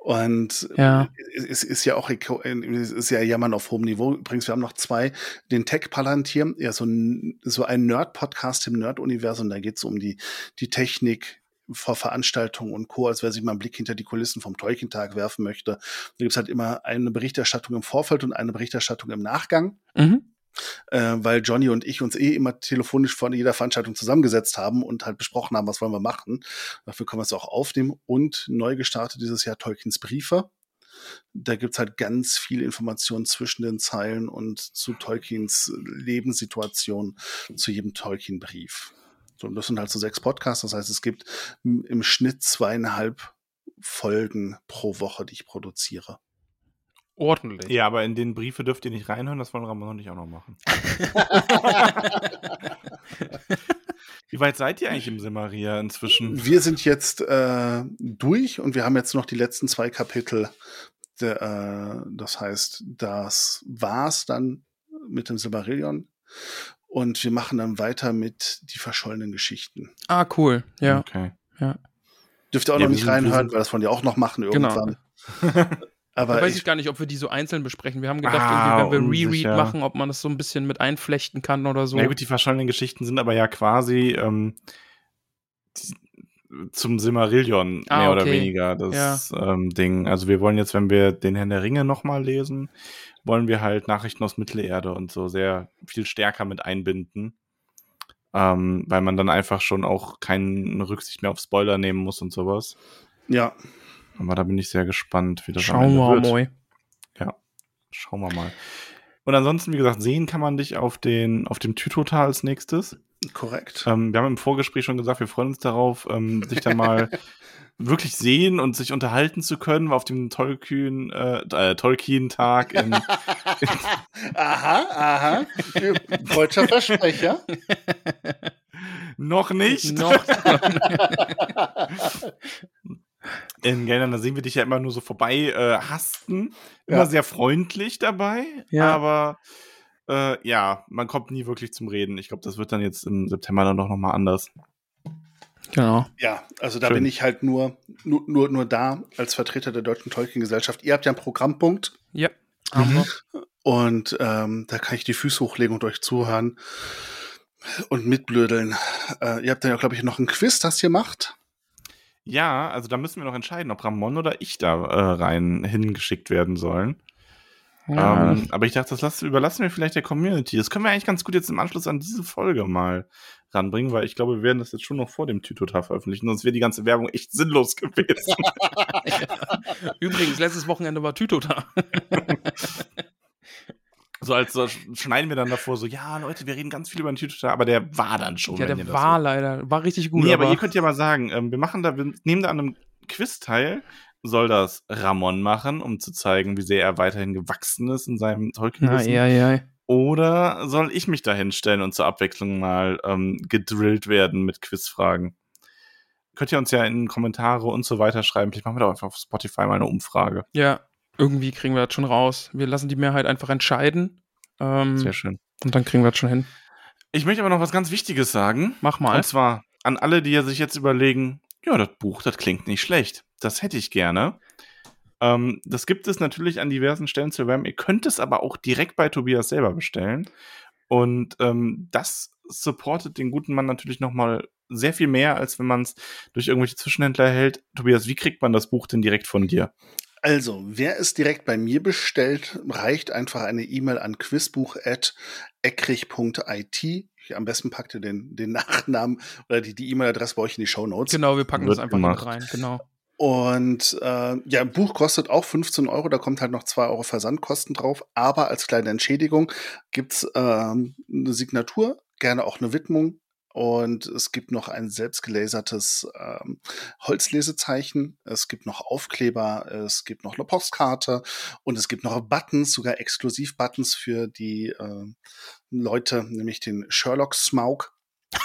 Und ja. es ist ja auch es ist ja Jammern auf hohem Niveau. Übrigens, wir haben noch zwei, den Tech Palantir, ja so ein, so ein Nerd-Podcast im Nerd-Universum. Da geht es um die, die Technik vor Veranstaltungen und Co., als wer sich mal einen Blick hinter die Kulissen vom Tolkien-Tag werfen möchte. Da gibt es halt immer eine Berichterstattung im Vorfeld und eine Berichterstattung im Nachgang. Mhm äh, weil Johnny und ich uns eh immer telefonisch vor jeder Veranstaltung zusammengesetzt haben und halt besprochen haben, was wollen wir machen. Dafür können wir es auch aufnehmen. Und neu gestartet dieses Jahr Tolkiens Briefe. Da gibt's halt ganz viel Informationen zwischen den Zeilen und zu Tolkiens Lebenssituation, zu jedem Tolkien-Brief. So, und das sind halt so sechs Podcasts. Das heißt, es gibt im Schnitt zweieinhalb Folgen pro Woche, die ich produziere ordentlich. Ja, aber in den Briefe dürft ihr nicht reinhören, das wollen Ramon und ich auch noch machen. Wie weit seid ihr eigentlich im Semaria inzwischen? Wir sind jetzt äh, durch und wir haben jetzt noch die letzten zwei Kapitel. Der, äh, das heißt, das war's dann mit dem Silmarillion. Und wir machen dann weiter mit die verschollenen Geschichten. Ah, cool. Ja. Okay. Ja. Dürft ihr auch ja, noch nicht reinhören, weil das wollen die auch noch machen genau. irgendwann. Genau. Aber da weiß ich, ich, gar nicht, ob wir die so einzeln besprechen. Wir haben gedacht, ah, wenn wir Reread machen, ob man das so ein bisschen mit einflechten kann oder so. Na gut, die verschollenen Geschichten sind aber ja quasi ähm, zum Silmarillion ah, mehr okay. oder weniger das ja. ähm, Ding. Also wir wollen jetzt, wenn wir den Herrn der Ringe nochmal lesen, wollen wir halt Nachrichten aus Mittelerde und so sehr viel stärker mit einbinden. Ähm, weil man dann einfach schon auch keine Rücksicht mehr auf Spoiler nehmen muss und sowas. Ja. Aber da bin ich sehr gespannt, wie das Schauen wir mal. Ja, schauen wir mal. Und ansonsten, wie gesagt, sehen kann man dich auf, den, auf dem Tütotal als nächstes. Korrekt. Ähm, wir haben im Vorgespräch schon gesagt, wir freuen uns darauf, ähm, sich dann mal wirklich sehen und sich unterhalten zu können auf dem Tolkien, äh, äh Tolkien-Tag Aha, aha. Deutscher Versprecher. Noch nicht. Noch. in Geldern, da sehen wir dich ja immer nur so vorbei äh, hasten. Immer ja. sehr freundlich dabei, ja. aber äh, ja, man kommt nie wirklich zum Reden. Ich glaube, das wird dann jetzt im September dann doch nochmal anders. Genau. Ja, also da Schön. bin ich halt nur, nur, nur, nur da als Vertreter der Deutschen Tolkien-Gesellschaft. Ihr habt ja einen Programmpunkt. Ja. Mhm. Und ähm, da kann ich die Füße hochlegen und euch zuhören und mitblödeln. Äh, ihr habt ja, glaube ich, noch ein Quiz, das ihr macht. Ja, also da müssen wir noch entscheiden, ob Ramon oder ich da äh, rein hingeschickt werden sollen. Ja. Ähm, aber ich dachte, das lassen, überlassen wir vielleicht der Community. Das können wir eigentlich ganz gut jetzt im Anschluss an diese Folge mal ranbringen, weil ich glaube, wir werden das jetzt schon noch vor dem Tütotag veröffentlichen, sonst wäre die ganze Werbung echt sinnlos gewesen. Übrigens, letztes Wochenende war Tütotag. so als so schneiden wir dann davor so, ja, Leute, wir reden ganz viel über den Tütotag, aber der war dann schon. Ja, der war leider, war richtig gut. Nee, aber, aber ihr könnt ja mal sagen, ähm, wir machen da, wir nehmen da an einem Quiz teil, soll das Ramon machen, um zu zeigen, wie sehr er weiterhin gewachsen ist in seinem Tolkien-Wissen? Ja, ja, ja. Oder soll ich mich da hinstellen und zur Abwechslung mal ähm, gedrillt werden mit Quizfragen? Könnt ihr uns ja in Kommentare und so weiter schreiben. Vielleicht machen wir doch einfach auf Spotify mal eine Umfrage. Ja, irgendwie kriegen wir das schon raus. Wir lassen die Mehrheit einfach entscheiden. Ähm, Sehr schön. Und dann kriegen wir das schon hin. Ich möchte aber noch was ganz Wichtiges sagen. Mach mal. Und zwar an alle, die sich jetzt überlegen, ja, das Buch, das klingt nicht schlecht. Das hätte ich gerne. Ähm, das gibt es natürlich an diversen Stellen zu erwerben. Ihr könnt es aber auch direkt bei Tobias selber bestellen. Und ähm, das supportet den guten Mann natürlich nochmal sehr viel mehr, als wenn man es durch irgendwelche Zwischenhändler erhält. Tobias, wie kriegt man das Buch denn direkt von dir? Also, wer es direkt bei mir bestellt, reicht einfach eine E-Mail an quizbuch.eckrich.it. Am besten packt ihr den, den Nachnamen oder die E-Mail-Adresse bei euch in die Show Notes. Genau, wir packen Wird das einfach mit rein. Genau. Und äh, ja, ein Buch kostet auch 15 Euro, da kommt halt noch 2 Euro Versandkosten drauf. Aber als kleine Entschädigung gibt's ähm, eine Signatur, gerne auch eine Widmung und es gibt noch ein selbstgelasertes ähm, Holzlesezeichen. Es gibt noch Aufkleber. Es gibt noch eine Postkarte. Und es gibt noch Buttons, sogar Exklusiv-Buttons für die äh, Leute, nämlich den Sherlock Smaug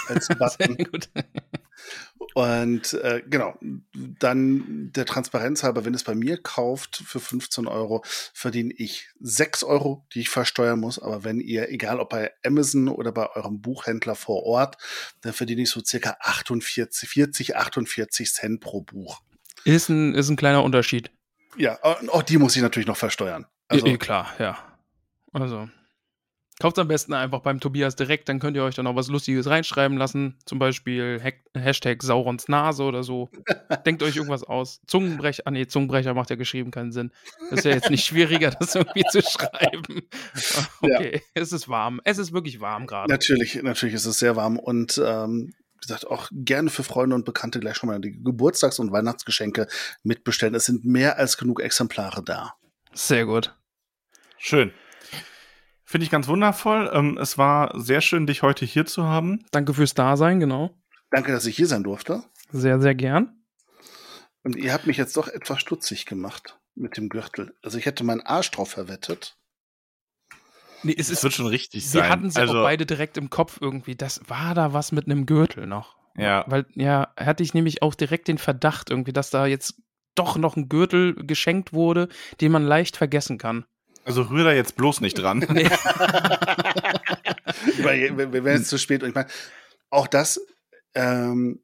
als Button. Sehr gut. Und äh, genau, dann der Transparenz halber, wenn es bei mir kauft für 15 Euro, verdiene ich 6 Euro, die ich versteuern muss. Aber wenn ihr, egal ob bei Amazon oder bei eurem Buchhändler vor Ort, dann verdiene ich so circa 48, 40, 48 Cent pro Buch. Ist ein, ist ein kleiner Unterschied. Ja, auch die muss ich natürlich noch versteuern. Also, ja, klar, ja. Also, Kauft am besten einfach beim Tobias direkt, dann könnt ihr euch dann auch was Lustiges reinschreiben lassen. Zum Beispiel Hashtag Saurons Nase oder so. Denkt euch irgendwas aus. Zungenbrecher, ah nee, Zungenbrecher macht ja geschrieben keinen Sinn. Das ist ja jetzt nicht schwieriger, das irgendwie zu schreiben. Okay, ja. es ist warm. Es ist wirklich warm gerade. Natürlich, natürlich ist es sehr warm und ähm, wie gesagt, auch gerne für Freunde und Bekannte gleich schon mal die Geburtstags- und Weihnachtsgeschenke mitbestellen. Es sind mehr als genug Exemplare da. Sehr gut. Schön. Finde ich ganz wundervoll. Ähm, es war sehr schön, dich heute hier zu haben. Danke fürs Dasein, genau. Danke, dass ich hier sein durfte. Sehr, sehr gern. Und ihr habt mich jetzt doch etwas stutzig gemacht mit dem Gürtel. Also ich hätte meinen Arsch drauf verwettet. Nee, es ist, wird schon richtig wir sein. Wir hatten sie also, auch beide direkt im Kopf irgendwie. Das war da was mit einem Gürtel noch. Ja. Weil, ja, hatte ich nämlich auch direkt den Verdacht irgendwie, dass da jetzt doch noch ein Gürtel geschenkt wurde, den man leicht vergessen kann. Also rühr da jetzt bloß nicht dran. Wir werden jetzt zu spät. Und ich meine, auch das, ähm,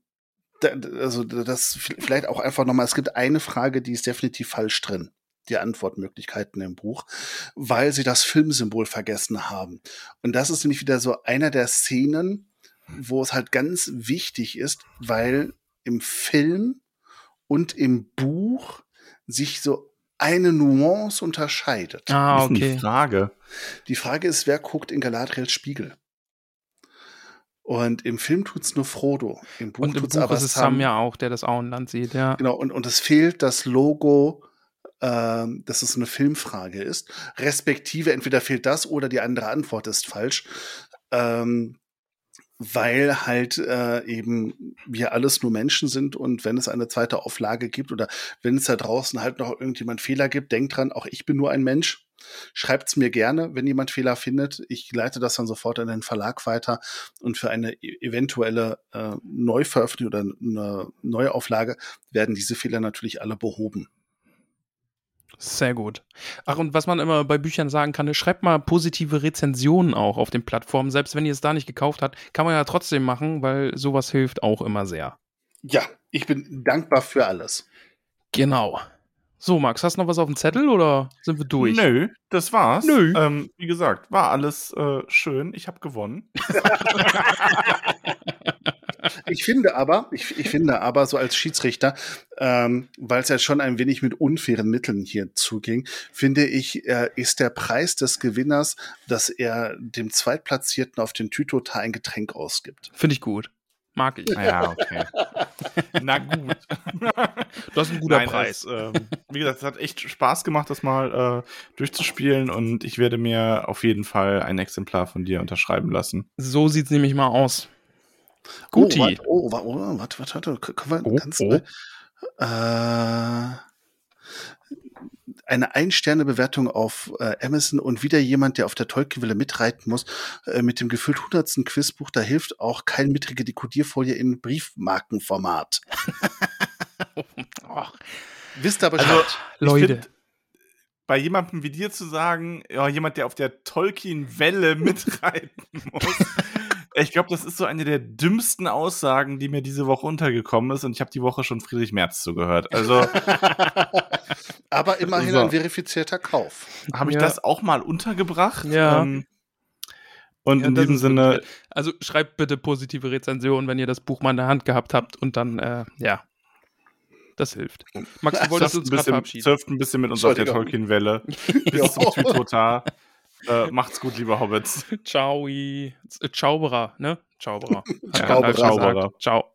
also das vielleicht auch einfach nochmal, es gibt eine Frage, die ist definitiv falsch drin. Die Antwortmöglichkeiten im Buch, weil sie das Filmsymbol vergessen haben. Und das ist nämlich wieder so einer der Szenen, wo es halt ganz wichtig ist, weil im Film und im Buch sich so eine Nuance unterscheidet. Ah, okay. Das ist Frage. Die Frage ist, wer guckt in Galadriels Spiegel? Und im Film tut's nur Frodo. Im Buch, und im tut's Buch aber ist es Sam ja auch, der das Auenland sieht, ja. Genau, und, und es fehlt das Logo, ähm, dass es eine Filmfrage ist. Respektive entweder fehlt das oder die andere Antwort ist falsch. Ähm, weil halt äh, eben wir alles nur Menschen sind und wenn es eine zweite Auflage gibt oder wenn es da draußen halt noch irgendjemand Fehler gibt, denkt dran, auch ich bin nur ein Mensch. Schreibt's mir gerne, wenn jemand Fehler findet. Ich leite das dann sofort an den Verlag weiter und für eine e-, eventuelle äh, Neuveröffentlichung oder eine Neuauflage werden diese Fehler natürlich alle behoben. Sehr gut. Ach, und was man immer bei Büchern sagen kann, schreibt mal positive Rezensionen auch auf den Plattformen. Selbst wenn ihr es da nicht gekauft habt, kann man ja trotzdem machen, weil sowas hilft auch immer sehr. Ja, ich bin dankbar für alles. Genau. So, Max, hast du noch was auf dem Zettel oder sind wir durch? Nö, das war's. Nö. Ähm, wie gesagt, war alles äh, schön. Ich habe gewonnen. ich finde aber, ich, ich finde aber so als Schiedsrichter, ähm, weil es ja schon ein wenig mit unfairen Mitteln hier zuging, finde ich, äh, ist der Preis des Gewinners, dass er dem Zweitplatzierten auf den Tütota ein Getränk ausgibt. Finde ich gut. Mag ich. Ja, okay. Na gut. Das ist ein guter Nein, Preis. Es, ähm, wie gesagt, es hat echt Spaß gemacht, das mal äh, durchzuspielen und ich werde mir auf jeden Fall ein Exemplar von dir unterschreiben lassen. So sieht's nämlich mal aus. Guti. Oh, warte, oh, warte, warte, warte. Können wir, Oh, oh. äh, eine Ein-Sterne-Bewertung auf äh, Amazon und wieder jemand, der auf der Tolkienwelle mitreiten muss, äh, mit dem gefühlt hundertsten Quizbuch, da hilft auch kein mittrige Dekodierfolie in Briefmarkenformat. Ach, Wisst ihr Bescheid? Also, Leute. Find, bei jemandem wie dir zu sagen, ja, jemand, der auf der Tolkien-Welle mitreiten muss, ich glaube, das ist so eine der dümmsten Aussagen, die mir diese Woche untergekommen ist und ich habe die Woche schon Friedrich Merz zugehört. Also Aber immerhin So. ein verifizierter Kauf. habe ich Ja. das auch mal untergebracht. Ja. Ähm, und Ja, in diesem Sinne, wirklich. Also schreibt bitte positive Rezensionen, wenn ihr das Buch mal in der Hand gehabt habt und dann, äh, ja. Das hilft. Max, du wolltest surft uns ein, gerade bisschen, verabschieden. surft ein bisschen mit uns auf der. Tolkien-Welle. Bis zum Tütota. Äh, macht's gut, liebe Hobbits. Ciao. Zauberer, ne? Zauberer. Zauberer. Ciao.